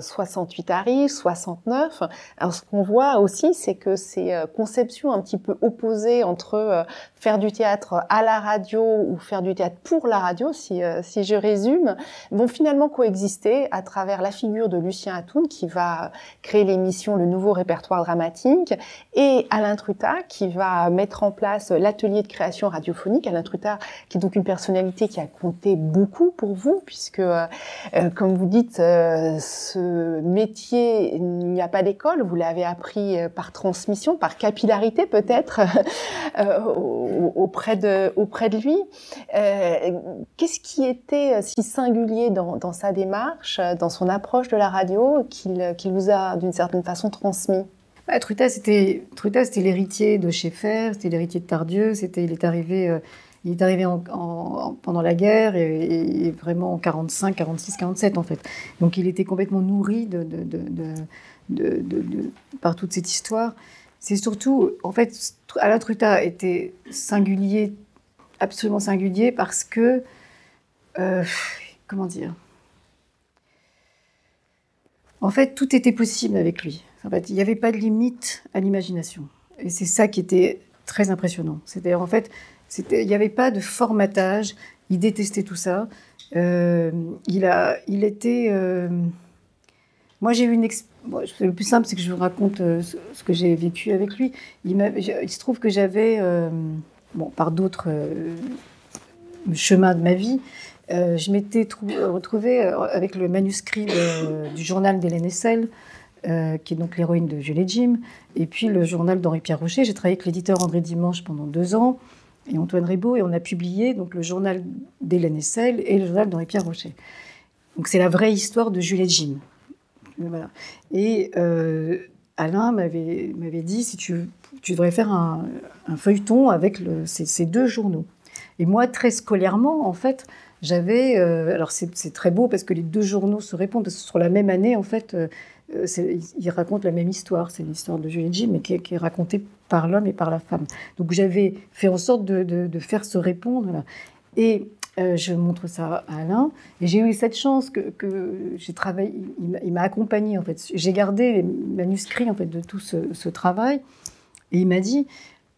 68 euh, arrive, 69. Alors ce qu'on voit aussi, c'est que ces conceptions un petit peu opposées entre faire du théâtre à la radio ou faire du théâtre pour la radio, si, si je résume, vont finalement coexister à travers la figure de Lucien Atoun qui va créer l'émission Le Nouveau Répertoire Dramatique et Alain Truta qui va mettre en place l'atelier de création radiophonique. Alain Truta qui est donc une personnalité qui a compté beaucoup pour vous puisque, comme vous dites, ce métier, il n'y a pas d'école, vous l'avez appris par transmission, par capillarité peut-être, auprès, de, auprès de lui. Qu'est-ce qui était si singulier dans, sa démarche, dans son approche de la radio, qu'il vous a d'une certaine façon transmis?
Bah, Truta, c'était l'héritier de Schaeffer, c'était l'héritier de Tardieu. C'était, il est arrivé, euh, il est arrivé en, pendant la guerre et, vraiment en 45, 46, 47 en fait. Donc il était complètement nourri par toute cette histoire. C'est surtout, en fait, Alain Truta était singulier, absolument singulier parce que, euh, comment dire, en fait, tout était possible avec lui. En fait, il n'y avait pas de limite à l'imagination. Et c'est ça qui était très impressionnant. C'est-à-dire, en fait, il n'y avait pas de formatage. Il détestait tout ça. Euh, il, a, il était. Euh, moi, j'ai eu une. le plus simple, c'est que je vous raconte euh, ce, que j'ai vécu avec lui. Il, se trouve que j'avais, bon, par d'autres chemins de ma vie, je m'étais retrouvée avec le manuscrit du journal d'Hélène Essel, qui est donc l'héroïne de Julie Jim, et puis le journal d'Henri-Pierre Rocher. J'ai travaillé avec l'éditeur André Dimanche pendant deux ans, et Antoine Ribaud, et on a publié donc le journal d'Hélène Essel et le journal d'Henri-Pierre Rocher. Donc c'est la vraie histoire de Julie Jim. Et euh, Alain m'avait dit, si tu, tu devrais faire un, feuilleton avec ces, deux journaux. Et moi, très scolairement, en fait, j'avais... Euh, alors c'est très beau parce que les deux journaux se répondent, parce que sur la même année, en fait, euh, il raconte la même histoire, c'est l'histoire de Julie Jim, mais qui est, racontée par l'homme et par la femme. Donc j'avais fait en sorte de, faire se répondre. Et euh, je montre ça à Alain. Et j'ai eu cette chance que, j'ai travaillé, il m'a accompagné en fait. J'ai gardé les manuscrits en fait de tout ce, travail. Et il m'a dit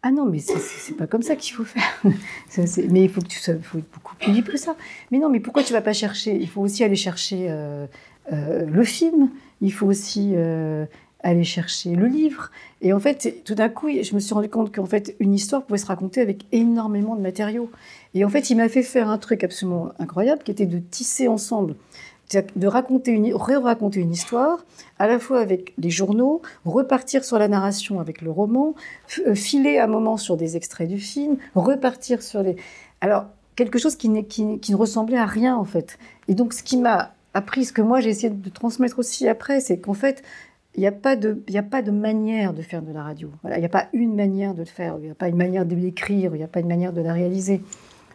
ah non, mais c'est pas comme ça qu'il faut faire. mais il faut que tu sois être beaucoup plus libre que ça. Mais non, mais pourquoi tu vas pas chercher? Il faut aussi aller chercher euh, le film il faut aussi euh, aller chercher le livre. Et en fait, tout d'un coup, je me suis rendu compte qu'en fait, une histoire pouvait se raconter avec énormément de matériaux. Et en fait, il m'a fait faire un truc absolument incroyable, qui était de tisser ensemble, de raconter une, raconter une histoire, à la fois avec les journaux, repartir sur la narration avec le roman, euh, filer un moment sur des extraits du film, repartir sur les... Alors, quelque chose qui, qui, qui ne ressemblait à rien, en fait. Et donc, ce qui m'a appris, ce que moi j'ai essayé de transmettre aussi après, c'est qu'en fait, il n'y a, pas de, a pas de manière de faire de la radio. il n'y a pas une manière de le faire, il n'y a pas une manière de l'écrire, il n'y a pas une manière de la réaliser.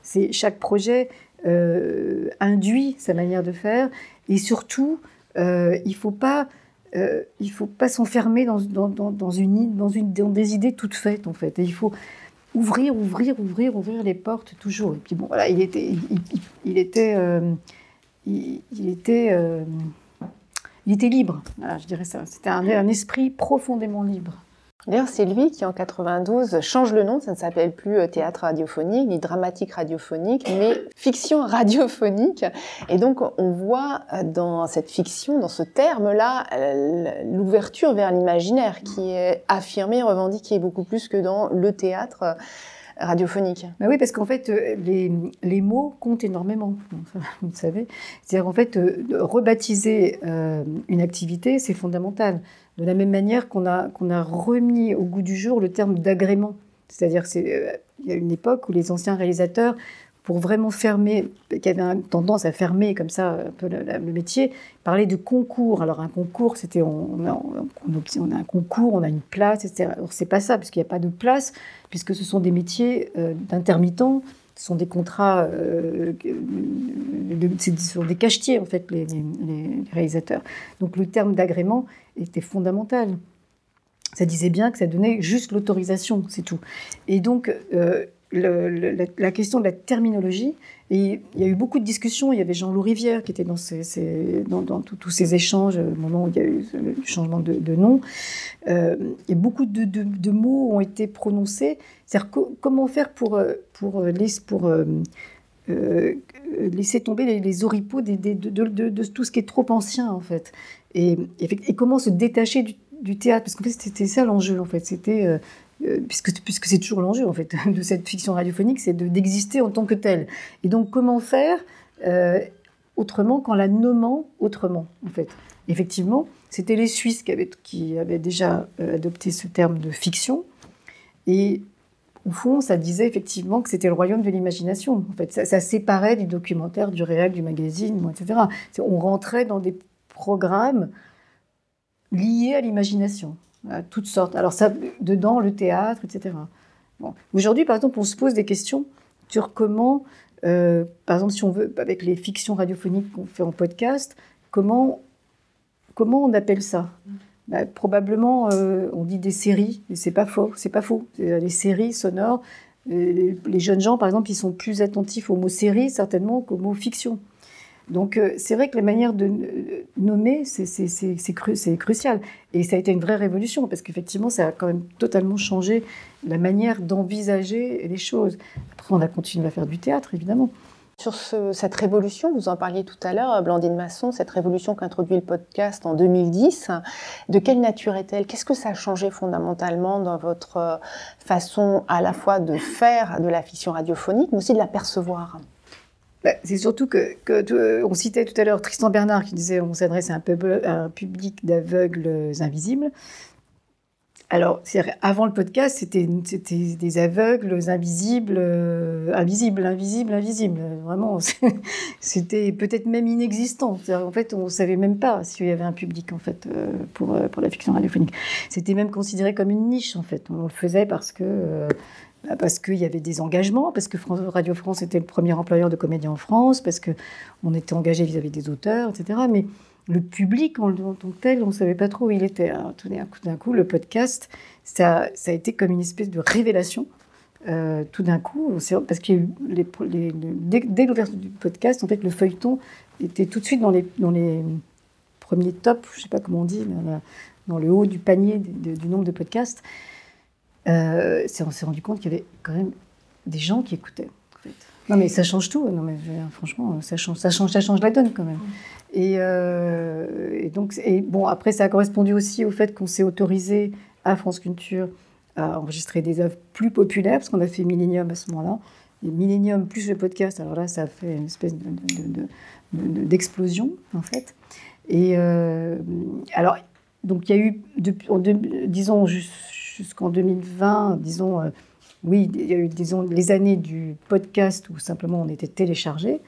C'est chaque projet euh, induit sa manière de faire, et surtout, euh, il faut pas, euh, il faut pas s'enfermer dans, dans, dans, une, dans, une, dans des idées toutes faites en fait. Et il faut ouvrir, ouvrir, ouvrir, ouvrir les portes toujours. Et puis bon, voilà, il était, il était il, était, euh, il était libre. je dirais ça. C'était un, esprit profondément libre.
D'ailleurs, c'est lui qui, en 92, change le nom. Ça ne s'appelle plus euh, théâtre radiophonique, ni dramatique radiophonique, mais fiction radiophonique. Et donc, on voit euh, dans cette fiction, dans ce terme-là, l'ouverture vers l'imaginaire qui est affirmée, revendiquée beaucoup plus que dans le théâtre radiophonique.
Bah oui, parce qu'en fait, euh, les, les, mots comptent énormément, vous savez. C'est-à-dire, en fait, euh, rebaptiser euh, une activité, c'est fondamental. De la même manière qu'on a, qu'on a remis au goût du jour le terme d'agrément. C'est-à-dire qu'il y a une époque où les anciens réalisateurs pour vraiment fermer, qui avait une tendance à fermer comme ça un peu le, métier, parler de concours. Alors un concours, c'était on, a un concours, on a une place, etc. Alors c'est pas ça, puisqu'il n'y a pas de place, puisque ce sont des métiers euh, d'intermittents, ce sont des contrats, euh, ce sont des cachetiers en fait, les, réalisateurs. Donc le terme d'agrément était fondamental. Ça disait bien que ça donnait juste l'autorisation, c'est tout. Et donc, euh, la, question de la terminologie. Et il y a eu beaucoup de discussions. Il y avait Jean-Loup Rivière qui était dans, tous ces échanges au moment où il y a eu le changement de, nom. Euh, et beaucoup de, mots ont été prononcés. C'est-à-dire comment faire pour, pour euh, laisser tomber les, oripeaux de, tout ce qui est trop ancien, en fait. Et, comment se détacher du, théâtre? Parce qu'en fait, c'était ça l'enjeu, en fait. C'était euh, puisque, puisque c'est toujours l'enjeu en fait de cette fiction radiophonique, c'est d'exister en tant que telle. Et donc comment faire euh, autrement qu'en la nommant autrement, en fait? Effectivement, c'était les Suisses qui avaient, qui avaient déjà euh, adopté ce terme de fiction. Et au fond, ça disait effectivement que c'était le royaume de l'imagination. En fait, ça, séparait du documentaire, du réel, du magazine, etc. On rentrait dans des programmes liés à l'imagination, toutes sortes. Alors ça, dedans, le théâtre, etc. Bon. Aujourd'hui, par exemple, on se pose des questions sur comment, euh, par exemple, si on veut, avec les fictions radiophoniques qu'on fait en podcast, comment, comment on appelle ça? Bah, Probablement, euh, on dit des séries, et c'est pas faux, c'est pas faux. Les séries sonores, les, les, jeunes gens, par exemple, ils sont plus attentifs au mot série, certainement, qu'au mot fiction. Donc euh, c'est vrai que la manière de nommer, c'est cru, crucial. Et ça a été une vraie révolution, parce qu'effectivement, ça a quand même totalement changé la manière d'envisager les choses. Après, on a continué à faire du théâtre, évidemment.
Sur ce, cette révolution, vous en parliez tout à l'heure, Blandine Masson, cette révolution qu'introduit le podcast en 2010, de quelle nature est-elle? Qu'est-ce que ça a changé fondamentalement dans votre façon à la fois de faire de la fiction radiophonique, mais aussi de la percevoir?
C'est surtout que, que, on citait tout à l'heure Tristan Bernard qui disait on s'adresse à, un public d'aveugles invisibles. Alors, avant le podcast, c'était des aveugles invisibles, euh, invisibles, invisibles, invisibles. Vraiment, c'était peut-être même inexistant. En fait, on ne savait même pas s'il y avait un public en fait euh, pour, euh, pour la fiction radiophonique. C'était même considéré comme une niche en fait. On le faisait parce que bah, parce qu'il y avait des engagements, parce que Radio France était le premier employeur de comédiens en France, parce qu'on était engagé vis-à-vis des auteurs, etc. Mais le public en, tant que tel, on ne savait pas trop où il était. tout d'un coup, le podcast, ça, a été comme une espèce de révélation. Euh, tout d'un coup, parce que dès, l'ouverture du podcast, en fait, le feuilleton était tout de suite dans les premiers tops, je ne sais pas comment on dit, dans le haut du panier du nombre de podcasts euh, on s'est rendu compte qu'il y avait quand même des gens qui écoutaient. En fait. Non, mais ça change tout. Non, mais franchement, ça change, ça change, ça change la donne quand même. Et, euh, et, donc, et bon, après, ça a correspondu aussi au fait qu'on s'est autorisé à France Culture à enregistrer des œuvres plus populaires, parce qu'on a fait Millennium à ce moment-là. Et Millennium plus le podcast, alors là, ça a fait une espèce d'explosion, de, en fait. Et euh, alors, donc, il y a eu, depuis, disons, jusqu'en 2020, disons, euh, oui, il y a eu, disons, les années du podcast où simplement on était téléchargé.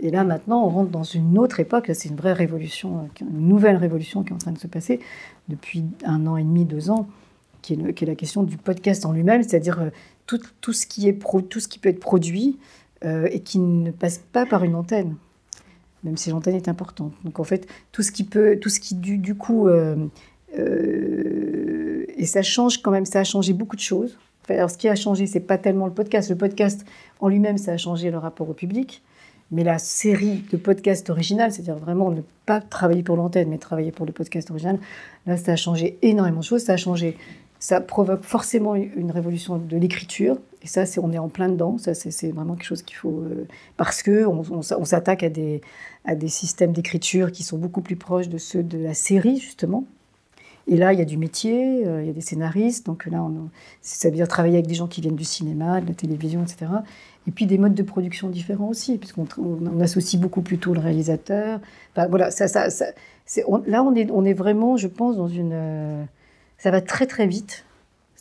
Et là, maintenant, on rentre dans une autre époque. C'est une vraie révolution, une nouvelle révolution qui est en train de se passer depuis un an et demi, deux ans, qui est, la question du podcast en lui-même, c'est-à-dire euh, tout, tout, ce qui tout ce qui peut être produit euh, et qui ne passe pas par une antenne, même si l'antenne est importante. Donc en fait, tout ce qui peut, tout ce qui du, coup et ça change quand même, ça a changé beaucoup de choses. alors, ce qui a changé, c'est pas tellement le podcast. Le podcast en lui-même, ça a changé le rapport au public. Mais la série de podcasts original, c'est-à-dire vraiment ne pas travailler pour l'antenne, mais travailler pour le podcast original, là, ça a changé énormément de choses. Ça a changé, ça provoque forcément une révolution de l'écriture. Et ça, c'est, on est en plein dedans. Ça, c'est, vraiment quelque chose qu'il faut. Euh, parce que on, on s'attaque à des, à des systèmes d'écriture qui sont beaucoup plus proches de ceux de la série, justement. Et là, il y a du métier, euh, il y a des scénaristes, donc là, ça veut dire travailler avec des gens qui viennent du cinéma, de la télévision, etc. Et puis des modes de production différents aussi, puisqu'on on, associe beaucoup plus tôt le réalisateur. Là, on est, vraiment, je pense, dans une. Euh, ça va très très vite,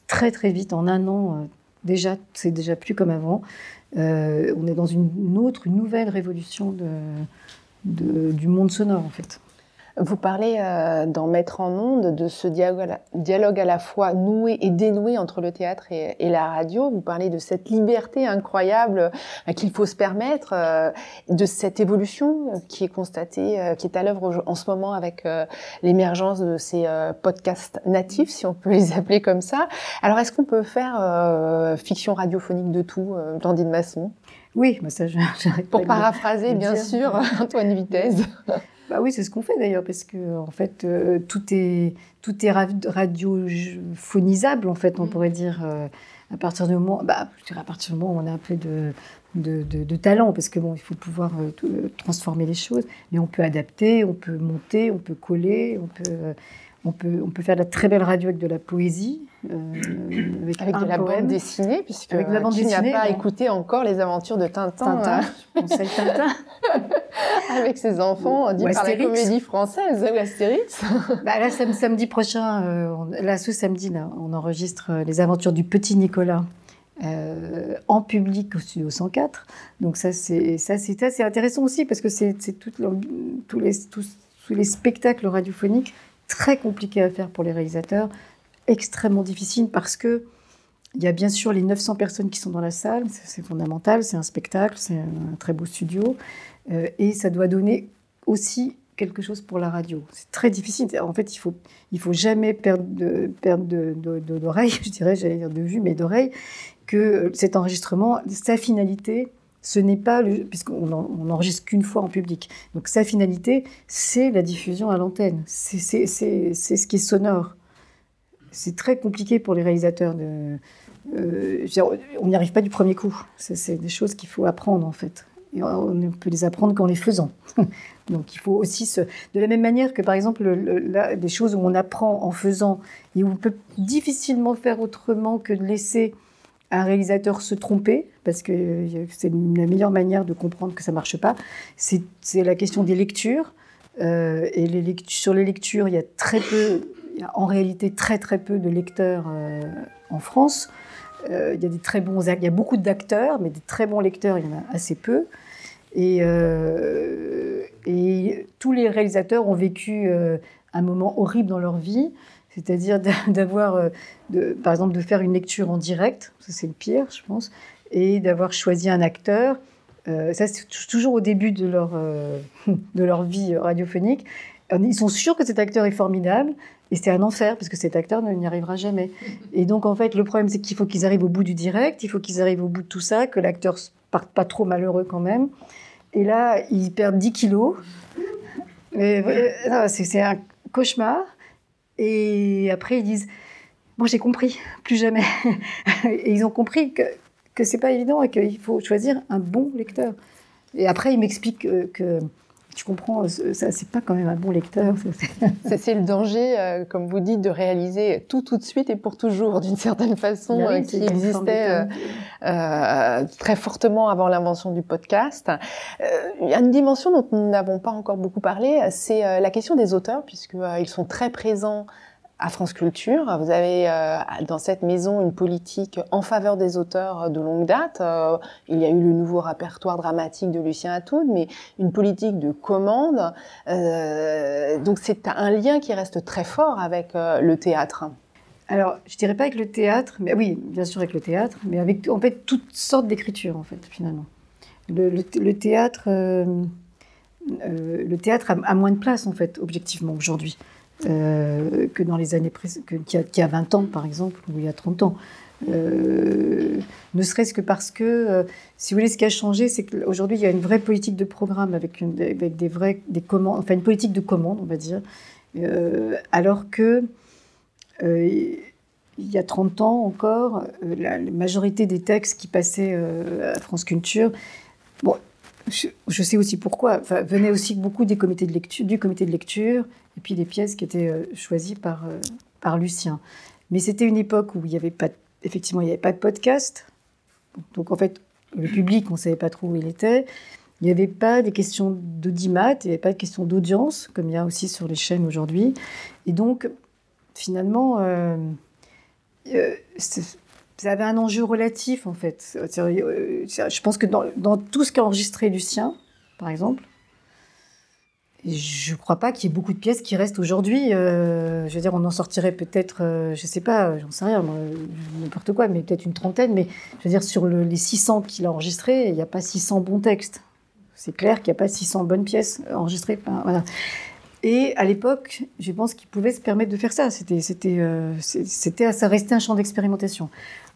très très vite. En un an, euh, déjà, c'est déjà plus comme avant. on est dans une, autre, une nouvelle révolution du monde sonore, en fait.
Vous parlez euh, d'en mettre en onde, de ce dialogue à, la, fois noué et dénoué entre le théâtre et, la radio. Vous parlez de cette liberté incroyable euh, qu'il faut se permettre, euh, de cette évolution qui est constatée, qui est à l'œuvre en ce moment avec l'émergence de ces podcasts natifs, si on peut les appeler comme ça. Alors, est-ce qu'on peut faire fiction radiophonique de tout, Blandine Masson
oui, bah ça,
Pour paraphraiser, bien sûr, Antoine Vitesse.
Bah oui, c'est ce qu'on fait d'ailleurs, parce que en fait, euh, tout est tout est radiophonisable, en fait, on mm. pourrait dire, euh, à partir du moment, bah, à partir du moment où on a un peu de, de, de, talent, parce que bon, il faut pouvoir euh, transformer les choses, mais on peut adapter, on peut monter, on peut coller, on peut On peut, on peut faire de la très belle radio avec de la poésie,
avec, avec de la
poème.
bande dessinée, puisque
Avec de la bande
qui n'a
dessinée,
pas
bon.
écouté encore les aventures de Tintin,
Tintin,
euh,
je Tintin.
avec ses enfants, dit
Ou
par la
Astérix.
comédie française, ou Astérix.
Bah là, sam- samedi prochain, euh, on- là, ce samedi, là, on enregistre euh, les aventures du petit Nicolas euh, en public au studio 104. Donc ça, c'est ça, c'est ça, c'est intéressant aussi parce que c'est tous les tous, tous les spectacles radiophoniques très compliqués à faire pour les réalisateurs, extrêmement difficiles parce que il y a bien sûr les 900 personnes qui sont dans la salle, c'est fondamental, c'est un spectacle, c'est un très beau studio, euh, et ça doit donner aussi quelque chose pour la radio. C'est très difficile. En fait, il faut, il faut jamais perdre de, perdre de, de- de- d'oreille, je dirais, j'allais dire de vue, mais d'oreille, que cet enregistrement, sa finalité, ce n'est pas puisqu'on en- on n'enregistre qu'une fois en public. Donc sa finalité, c'est la diffusion à l'antenne. C'est ce qui est sonore. C'est très compliqué pour les réalisateurs euh, on n'y arrive pas du premier coup. C'est, des choses qu'il faut apprendre en fait. Et on ne peut les apprendre qu'en les faisant. Donc il faut aussi se... De la même manière que par exemple des choses où on apprend en faisant et où on peut difficilement faire autrement que de laisser un réalisateur se tromper, parce que euh, c'est la meilleure manière de comprendre que ça marche pas, c'est la question des lectures. Euh, et sur les lectures, il y a très peu, il y a en réalité très très peu de lecteurs euh, en France. Euh, il y a des très bons, il y a beaucoup d'acteurs, mais des très bons lecteurs, il y en a assez peu. Et, euh, tous les réalisateurs ont vécu un moment horrible dans leur vie, c'est-à-dire d'a- d'avoir, par exemple, de faire une lecture en direct, ça c'est le pire, je pense, et d'avoir choisi un acteur. Ça, c'est tou- toujours au début de leur, de leur vie radiophonique. Ils sont sûrs que cet acteur est formidable, et c'est un enfer, parce que cet acteur n'y arrivera jamais. Et donc, en fait, le problème, c'est qu'il faut qu'ils arrivent au bout du direct, il faut qu'ils arrivent au bout de tout ça, que l'acteur ne parte pas trop malheureux quand même. Et là, ils perdent 10 kilos. Euh, c'est un cauchemar. Et après, ils disent Bon, j'ai compris, plus jamais. et ils ont compris que, que c'est pas évident et qu'il faut choisir un bon lecteur. Et après, ils m'expliquent que, que tu comprends, ça, c'est pas quand même un bon lecteur. c'est-
le danger, euh, comme vous dites, de réaliser tout tout de suite et pour toujours, d'une certaine façon,
Il
euh, qui existait euh, euh, très fortement avant l'invention du podcast. Euh, il y a une dimension dont nous n'avons pas encore beaucoup parlé, c'est euh, la question des auteurs, puisqu'ils sont très présents à France Culture. Vous avez euh, dans cette maison une politique en faveur des auteurs de longue date. Euh, il y a eu le nouveau répertoire dramatique de Lucien Atoud, mais une politique de commande. Euh, donc c'est un lien qui reste très fort avec le théâtre.
Alors, je dirais pas avec le théâtre, mais oui, bien sûr avec le théâtre, mais avec en fait toutes sortes d'écritures en fait finalement. Le, théâtre, le théâtre a, a moins de place en fait objectivement aujourd'hui euh, que dans les années qu'il y, a- qu'il y a 20 ans par exemple ou il y a 30 ans. Euh, ne serait-ce que parce que, euh, si vous voulez, ce qui a changé, c'est qu'aujourd'hui, il y a une vraie politique de programme avec, une- avec des vrais, des commandes, enfin une politique de commande, on va dire, alors que il y a 30 ans encore, la, la majorité des textes qui passaient à France Culture, bon, je, sais aussi pourquoi, enfin, venaient aussi beaucoup des comités de lecture, du comité de lecture, et puis des pièces qui étaient euh, choisies par, euh, par Lucien. Mais c'était une époque où il n'y avait pas, de- effectivement, il n'y avait pas de podcast. Donc en fait, le public, on ne savait pas trop où il était. Il n'y avait pas des questions d'audimat, il n'y avait pas de questions d'audience, comme il y a aussi sur les chaînes aujourd'hui. Et donc, finalement, euh, ça avait un enjeu relatif, en fait. Euh, Je pense que dans, tout ce qu'a enregistré Lucien, par exemple, je ne crois pas qu'il y ait beaucoup de pièces qui restent aujourd'hui. Euh, je veux dire, on en sortirait peut-être, euh, je ne sais pas, j'en sais rien, n'importe quoi, mais peut-être une trentaine. Mais je veux dire, sur le- les 600 qu'il a enregistrés, il n'y a pas 600 bons textes. C'est clair qu'il n'y a pas 600 bonnes pièces enregistrées. Et à l'époque, je pense qu'il pouvait se permettre de faire ça. C'était, c'était, c'était, ça restait un champ d'expérimentation.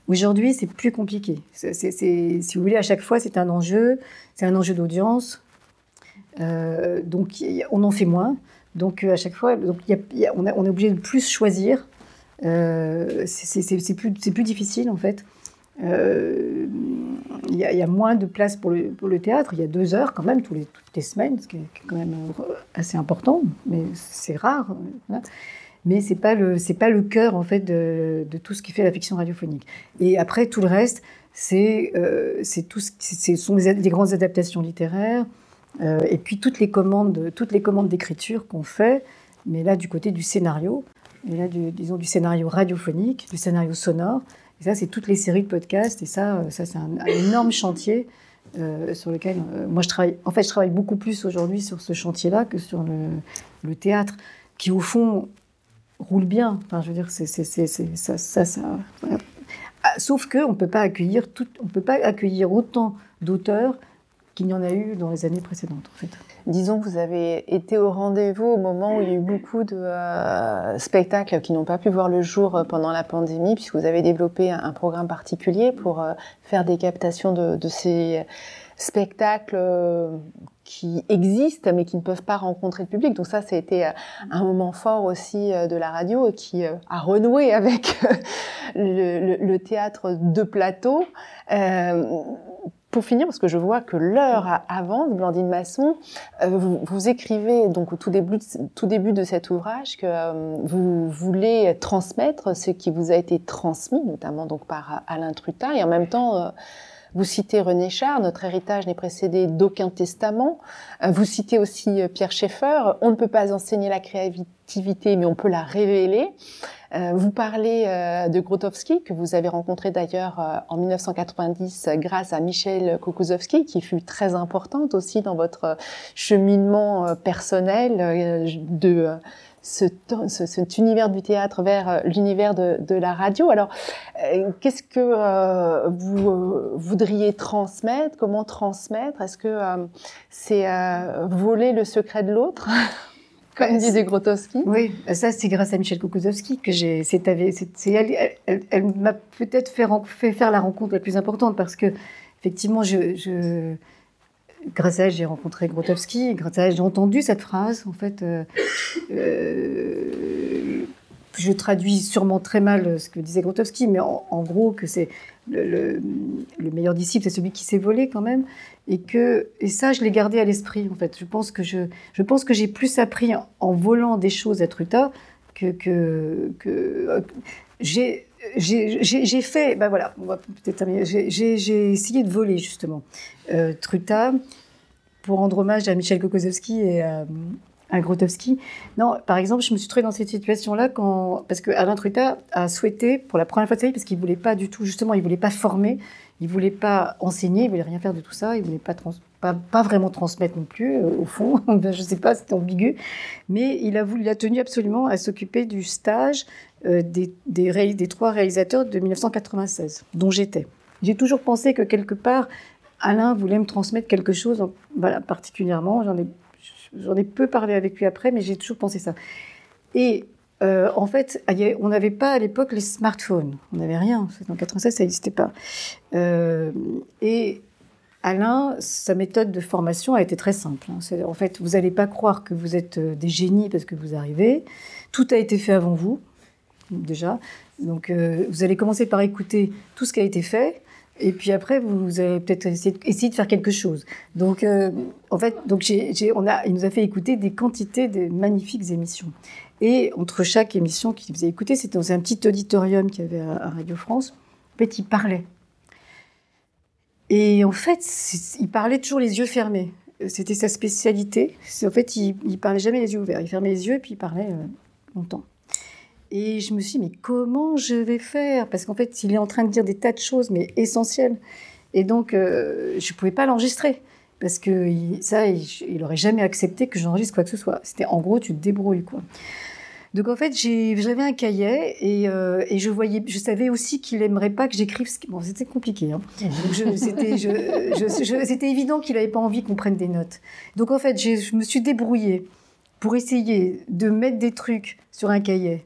Aujourd'hui, c'est plus compliqué. Si vous voulez, à chaque fois, c'est un enjeu. C'est un enjeu d'audience. Euh, donc, on en fait moins. Donc, euh, à chaque fois, on, est obligé de plus choisir. Euh, c'est, plus, difficile, en fait. Il y, a- moins de place pour le, théâtre. Il y a deux heures quand même toutes les semaines, ce qui est, quand même assez important, mais c'est rare. Mais c'est pas pas le cœur en fait de, tout ce qui fait la fiction radiophonique. Et après tout le reste, c'est euh, c'est tout ce sont des, des, grandes adaptations littéraires euh, et puis toutes les commandes toutes les commandes d'écriture qu'on fait, mais là du côté du scénario, et là du, disons du scénario radiophonique, du scénario sonore. Et ça c'est toutes les séries de podcasts et ça ça c'est un, énorme chantier. Euh, sur lequel euh, moi je travaille. En fait, je travaille beaucoup plus aujourd'hui sur ce chantier-là que sur le, le, théâtre, qui au fond roule bien. Enfin, je veux dire, c'est ça, ça, ça. Ah, sauf que on peut pas accueillir tout, on peut pas accueillir autant d'auteurs qu'il y en a eu dans les années précédentes. En fait.
Disons que vous avez été au rendez-vous au moment où il y a eu beaucoup de euh, spectacles qui n'ont pas pu voir le jour euh, pendant la pandémie, puisque vous avez développé un, programme particulier pour euh, faire des captations de, ces spectacles qui existent mais qui ne peuvent pas rencontrer le public. Donc ça, ça a été euh, un moment fort aussi euh, de la radio qui a renoué avec le, le, le théâtre de plateau. Euh, pour finir, parce que je vois que l'heure avance, Blandine Masson, vous, vous, écrivez donc au tout début, de, tout début de cet ouvrage que vous voulez transmettre ce qui vous a été transmis, notamment donc par Alain Trutin, et en même temps vous citez René Char, notre héritage n'est précédé d'aucun testament. Euh, vous citez aussi euh, Pierre Schaeffer, on ne peut pas enseigner la créativité, mais on peut la révéler. Euh, vous parlez de Grotowski, que vous avez rencontré d'ailleurs en 1990 grâce à Michel Kukuzowski, qui fut très importante aussi dans votre cheminement personnel de ce, ce, cet univers du théâtre vers euh, l'univers de, de, la radio. Alors, euh, qu'est-ce que euh, vous euh, voudriez transmettre? Comment transmettre? Est-ce que c'est voler le secret de l'autre? Comme disait Grotowski.
Oui, ça c'est grâce à Michel Kukuzowski que j'ai. C'est elle, elle, elle, elle m'a peut-être fait, fait, faire la rencontre la plus importante parce que effectivement, je, je grâce à elle, j'ai rencontré Grotowski. Grâce à elle, j'ai entendu cette phrase. En fait, euh, euh, je traduis sûrement très mal ce que disait Grotowski, mais en, gros, que c'est le, meilleur disciple, c'est celui qui s'est volé quand même. Et, que, et ça, je l'ai gardé à l'esprit, en fait. Je pense que, je, je pense que j'ai plus appris en, en, volant des choses à Truta que. que, que euh, j'ai j'ai fait, ben voilà, on va peut-être terminer. J'ai essayé de voler justement euh, Truta pour rendre hommage à Michel Kokozowski et à, à Grotowski. Non, par exemple, je me suis trouvée dans cette situation-là quand parce que Alain Truta a souhaité pour la première fois de sa vie parce qu'il voulait pas du tout, justement, il voulait pas former, il voulait pas enseigner, il voulait rien faire de tout ça, il voulait pas pas, vraiment transmettre non plus, euh, au fond, je sais pas, c'était ambigu, mais il a, voulu, il a tenu absolument à s'occuper du stage des, des, trois réalisateurs de 1996, dont j'étais. J'ai toujours pensé que quelque part, Alain voulait me transmettre quelque chose, voilà, particulièrement, j'en ai, peu parlé avec lui après, mais j'ai toujours pensé ça. Et euh, en fait, on n'avait pas à l'époque les smartphones, on n'avait rien, en 96 ça n'existait pas. Euh, et Alain, sa méthode de formation a été très simple. Hein. En fait, vous n'allez pas croire que vous êtes euh, des génies parce que vous arrivez. Tout a été fait avant vous, déjà. Donc, euh, vous allez commencer par écouter tout ce qui a été fait. Et puis après, vous allez peut-être essayer, de faire quelque chose. Donc, euh, en fait, donc on a, il nous a fait écouter des quantités de magnifiques émissions. Et entre chaque émission qu'il faisait écouter, c'était dans un petit auditorium qu'il y avait à, Radio France. En fait, il parlait. Et en fait, il parlait toujours les yeux fermés. C'était sa spécialité. En fait, il, il, parlait jamais les yeux ouverts. Il fermait les yeux et puis il parlait euh, longtemps. Et je me suis dit, mais comment je vais faire? Parce qu'en fait, il est en train de dire des tas de choses, mais essentielles. Et donc, euh, je ne pouvais pas l'enregistrer. Parce que ça, il n'aurait jamais accepté que j'enregistre quoi que ce soit. C'était en gros, tu te débrouilles, quoi. Donc en fait, j'avais un cahier et, euh, et, je voyais, je savais aussi qu'il aimerait pas que j'écrive. Ce... Bon, c'était compliqué. Hein. C'était évident qu'il n'avait pas envie qu'on prenne des notes. Donc en fait, je me suis débrouillée pour essayer de mettre des trucs sur un cahier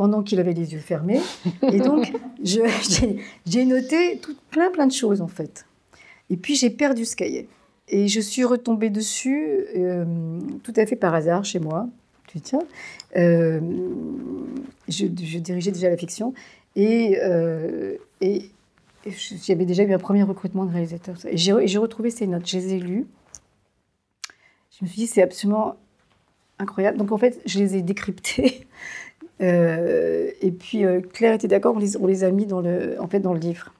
pendant qu'il avait les yeux fermés. Et donc, j'ai noté tout, plein, plein de choses, en fait. Et puis, j'ai perdu ce cahier. Et je suis retombée dessus euh, tout à fait par hasard chez moi. Tu tiens. Euh, je, je, dirigeais déjà la fiction. Et, euh, et j'avais déjà eu un premier recrutement de réalisateur. Et j'ai retrouvé ces notes. Je les ai lues. Je me suis dit, c'est absolument incroyable. Donc, en fait, je les ai décryptées et puis Claire était d'accord, on les, on les, a mis dans le, en fait, dans le livre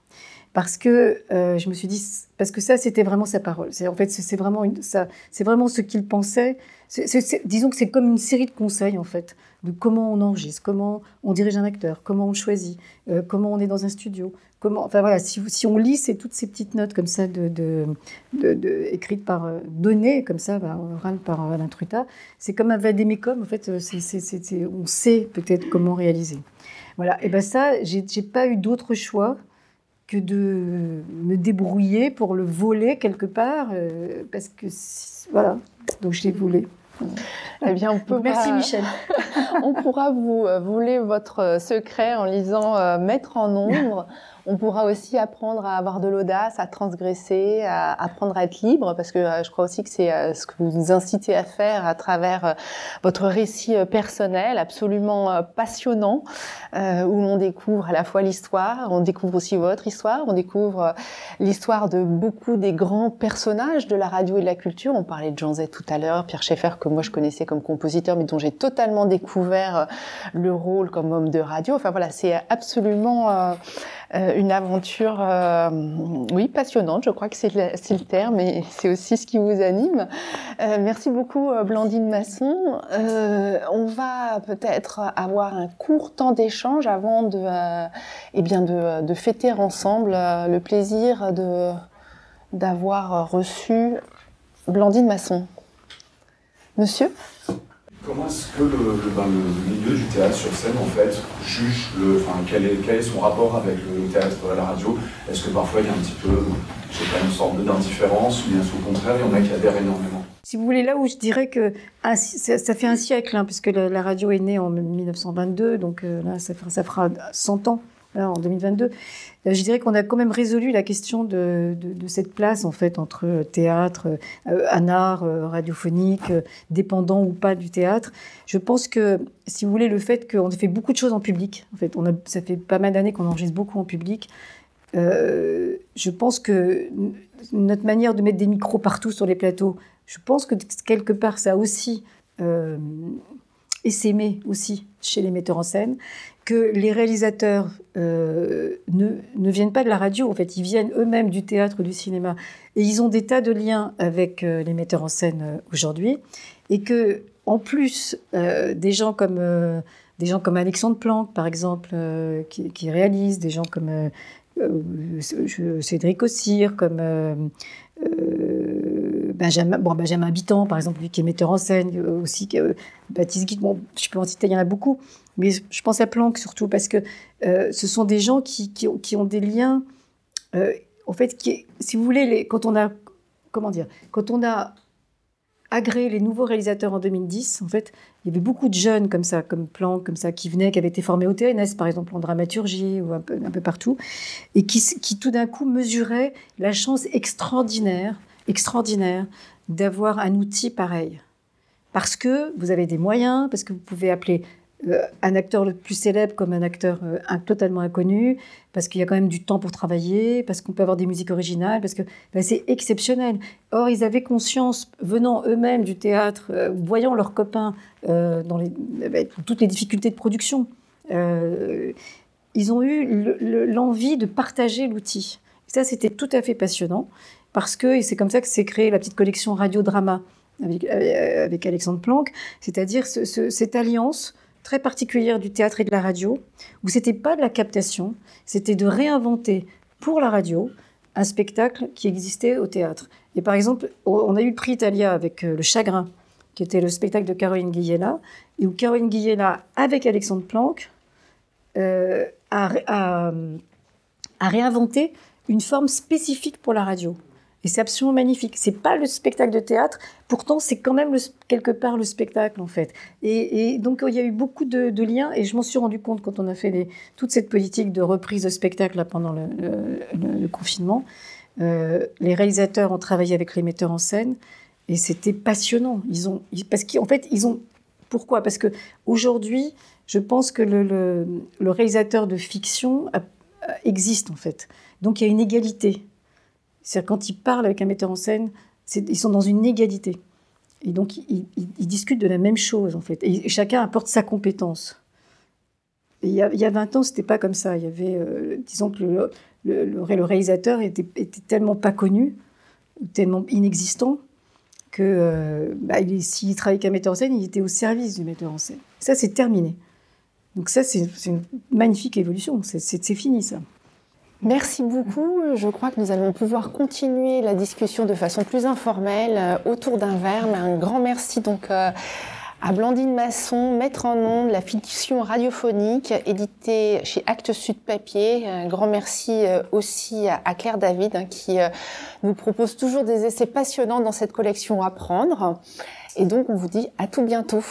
parce que je me suis dit parce que ça c'était vraiment sa parole. C'est en fait c'est vraiment ça c'est vraiment ce qu'il pensait. Disons que c'est comme une série de conseils en fait de comment on enregistre comment on dirige un acteur comment on choisit comment on est dans un studio enfin voilà si, on lit c'est toutes ces petites notes comme ça écrites par données comme ça bah, par Alain Truta c'est comme un vadémécum en fait on sait peut-être comment réaliser. Voilà. Et ben ça j'ai pas eu d'autre choix que de me débrouiller pour le voler quelque part, euh, parce que voilà, donc je l'ai volé.
Eh bien, on peut
Merci Michel.
on pourra vous euh, voler votre secret en lisant euh, Mettre en ombre on pourra aussi apprendre à avoir de l'audace, à transgresser, à apprendre à être libre, parce que euh, je crois aussi que c'est euh, ce que vous nous incitez à faire à travers euh, votre récit personnel, absolument passionnant, où l'on découvre à la fois l'histoire, on découvre aussi votre histoire, on découvre l'histoire de beaucoup des grands personnages de la radio et de la culture. On parlait de Jean Z tout à l'heure, Pierre Schaeffer, que moi je connaissais comme compositeur, mais dont j'ai totalement découvert le rôle comme homme de radio. Enfin voilà, c'est absolument une aventure, euh, oui, passionnante. Je crois que c'est le, terme et c'est aussi ce qui vous anime. Euh, merci beaucoup, Blandine Masson. on va peut-être avoir un court temps d'échange avant de, eh fêter ensemble le plaisir d'avoir reçu Blandine Masson. Monsieur?
Comment est-ce que le, ben, le, milieu du théâtre sur scène, en fait, juge le, enfin, quel, est, quel est son rapport avec le théâtre à la radio? Est-ce que parfois il y a un petit peu, je sais pas, une sorte d'indifférence, ou bien au contraire, il y en a qui adhèrent énormément?
Si vous voulez, là où je dirais que ça, fait un siècle, hein, puisque la, radio est née en 1922, donc euh, là, ça ça fera 100 ans en 2022. Euh, je dirais qu'on a quand même résolu la question de, cette place en fait entre théâtre, euh, un art euh, radiophonique, dépendant ou pas du théâtre. Je pense que, si vous voulez, le fait qu'on fait beaucoup de choses en public, en fait, on a, ça fait pas mal d'années qu'on enregistre beaucoup en public. je pense que notre manière de mettre des micros partout sur les plateaux, je pense que quelque part ça a aussi essaimé aussi chez les metteurs en scène que les réalisateurs euh, ne, ne, viennent pas de la radio, en fait, ils viennent eux-mêmes du théâtre, du cinéma, et ils ont des tas de liens avec euh, les metteurs en scène euh, aujourd'hui, et que en plus des gens comme des gens comme Alexandre Planck, par exemple, qui, qui réalisent, des gens comme Cédric Ossir, comme Benjamin, bon, Benjamin Habitant, par exemple, lui qui est metteur en scène, aussi Baptiste Guide, bon, je peux en citer, il y en a beaucoup, mais je pense à Planck surtout parce que euh, ce sont des gens qui, ont, des liens. Euh, en fait, qui, si vous voulez, quand on a comment dire, quand on a agréé les nouveaux réalisateurs en 2010, en fait, il y avait beaucoup de jeunes comme ça, comme Planck, comme ça, qui venaient, qui avaient été formés au TNS, par exemple, en dramaturgie ou un peu, partout, et qui, qui tout d'un coup mesuraient la chance extraordinaire, extraordinaire d'avoir un outil pareil. Parce que vous avez des moyens, parce que vous pouvez appeler un acteur le plus célèbre comme un acteur euh, totalement inconnu, parce qu'il y a quand même du temps pour travailler, parce qu'on peut avoir des musiques originales, parce que ben, c'est exceptionnel. Or, ils avaient conscience, venant eux-mêmes du théâtre, euh, voyant leurs copains dans ben, toutes les difficultés de production, ils ont eu l'envie de partager l'outil. Ça, c'était tout à fait passionnant, parce que, c'est comme ça que s'est créée la petite collection Radio-Drama avec, avec Alexandre Planck, c'est-à-dire cette alliance très particulière du théâtre et de la radio, où c'était pas de la captation, c'était de réinventer pour la radio un spectacle qui existait au théâtre. Et par exemple, on a eu le prix Italia avec euh, Le Chagrin, qui était le spectacle de Caroline Guillela, et où Caroline Guillela, avec Alexandre Planck, euh, a, a réinventé une forme spécifique pour la radio. Et c'est absolument magnifique. C'est pas le spectacle de théâtre, pourtant c'est quand même quelque part le spectacle en fait. Et, donc il y a eu beaucoup de, liens et je m'en suis rendu compte quand on a fait toute cette politique de reprise de spectacle pendant le, confinement. Euh, les réalisateurs ont travaillé avec les metteurs en scène et c'était passionnant. Ils ont, parce qu'en fait ils ont pourquoi? Parce que aujourd'hui, je pense que le, réalisateur de fiction existe en fait. Donc il y a une égalité c'est-à-dire quand ils parlent avec un metteur en scène, ils sont dans une égalité. Et donc, ils, discutent de la même chose, en fait. Et chacun apporte sa compétence. il y, a, il y a 20 ans, c'était pas comme ça. Il y avait, euh, disons que le, réalisateur était, était, tellement pas connu, tellement inexistant, que euh, bah, s'il travaillait qu'un metteur en scène, il était au service du metteur en scène. Ça, c'est terminé. Donc ça, c'est une magnifique évolution. C'est fini, ça.
Merci beaucoup. Je crois que nous allons pouvoir continuer la discussion de façon plus informelle euh, autour d'un verre. Un grand merci donc euh, à Blandine Masson, maître en de la fiction radiophonique, éditée chez Actes Sud Papier. Un grand merci euh, aussi à Claire David, hein, qui nous propose toujours des essais passionnants dans cette collection à prendre. Et donc, on vous dit à tout bientôt.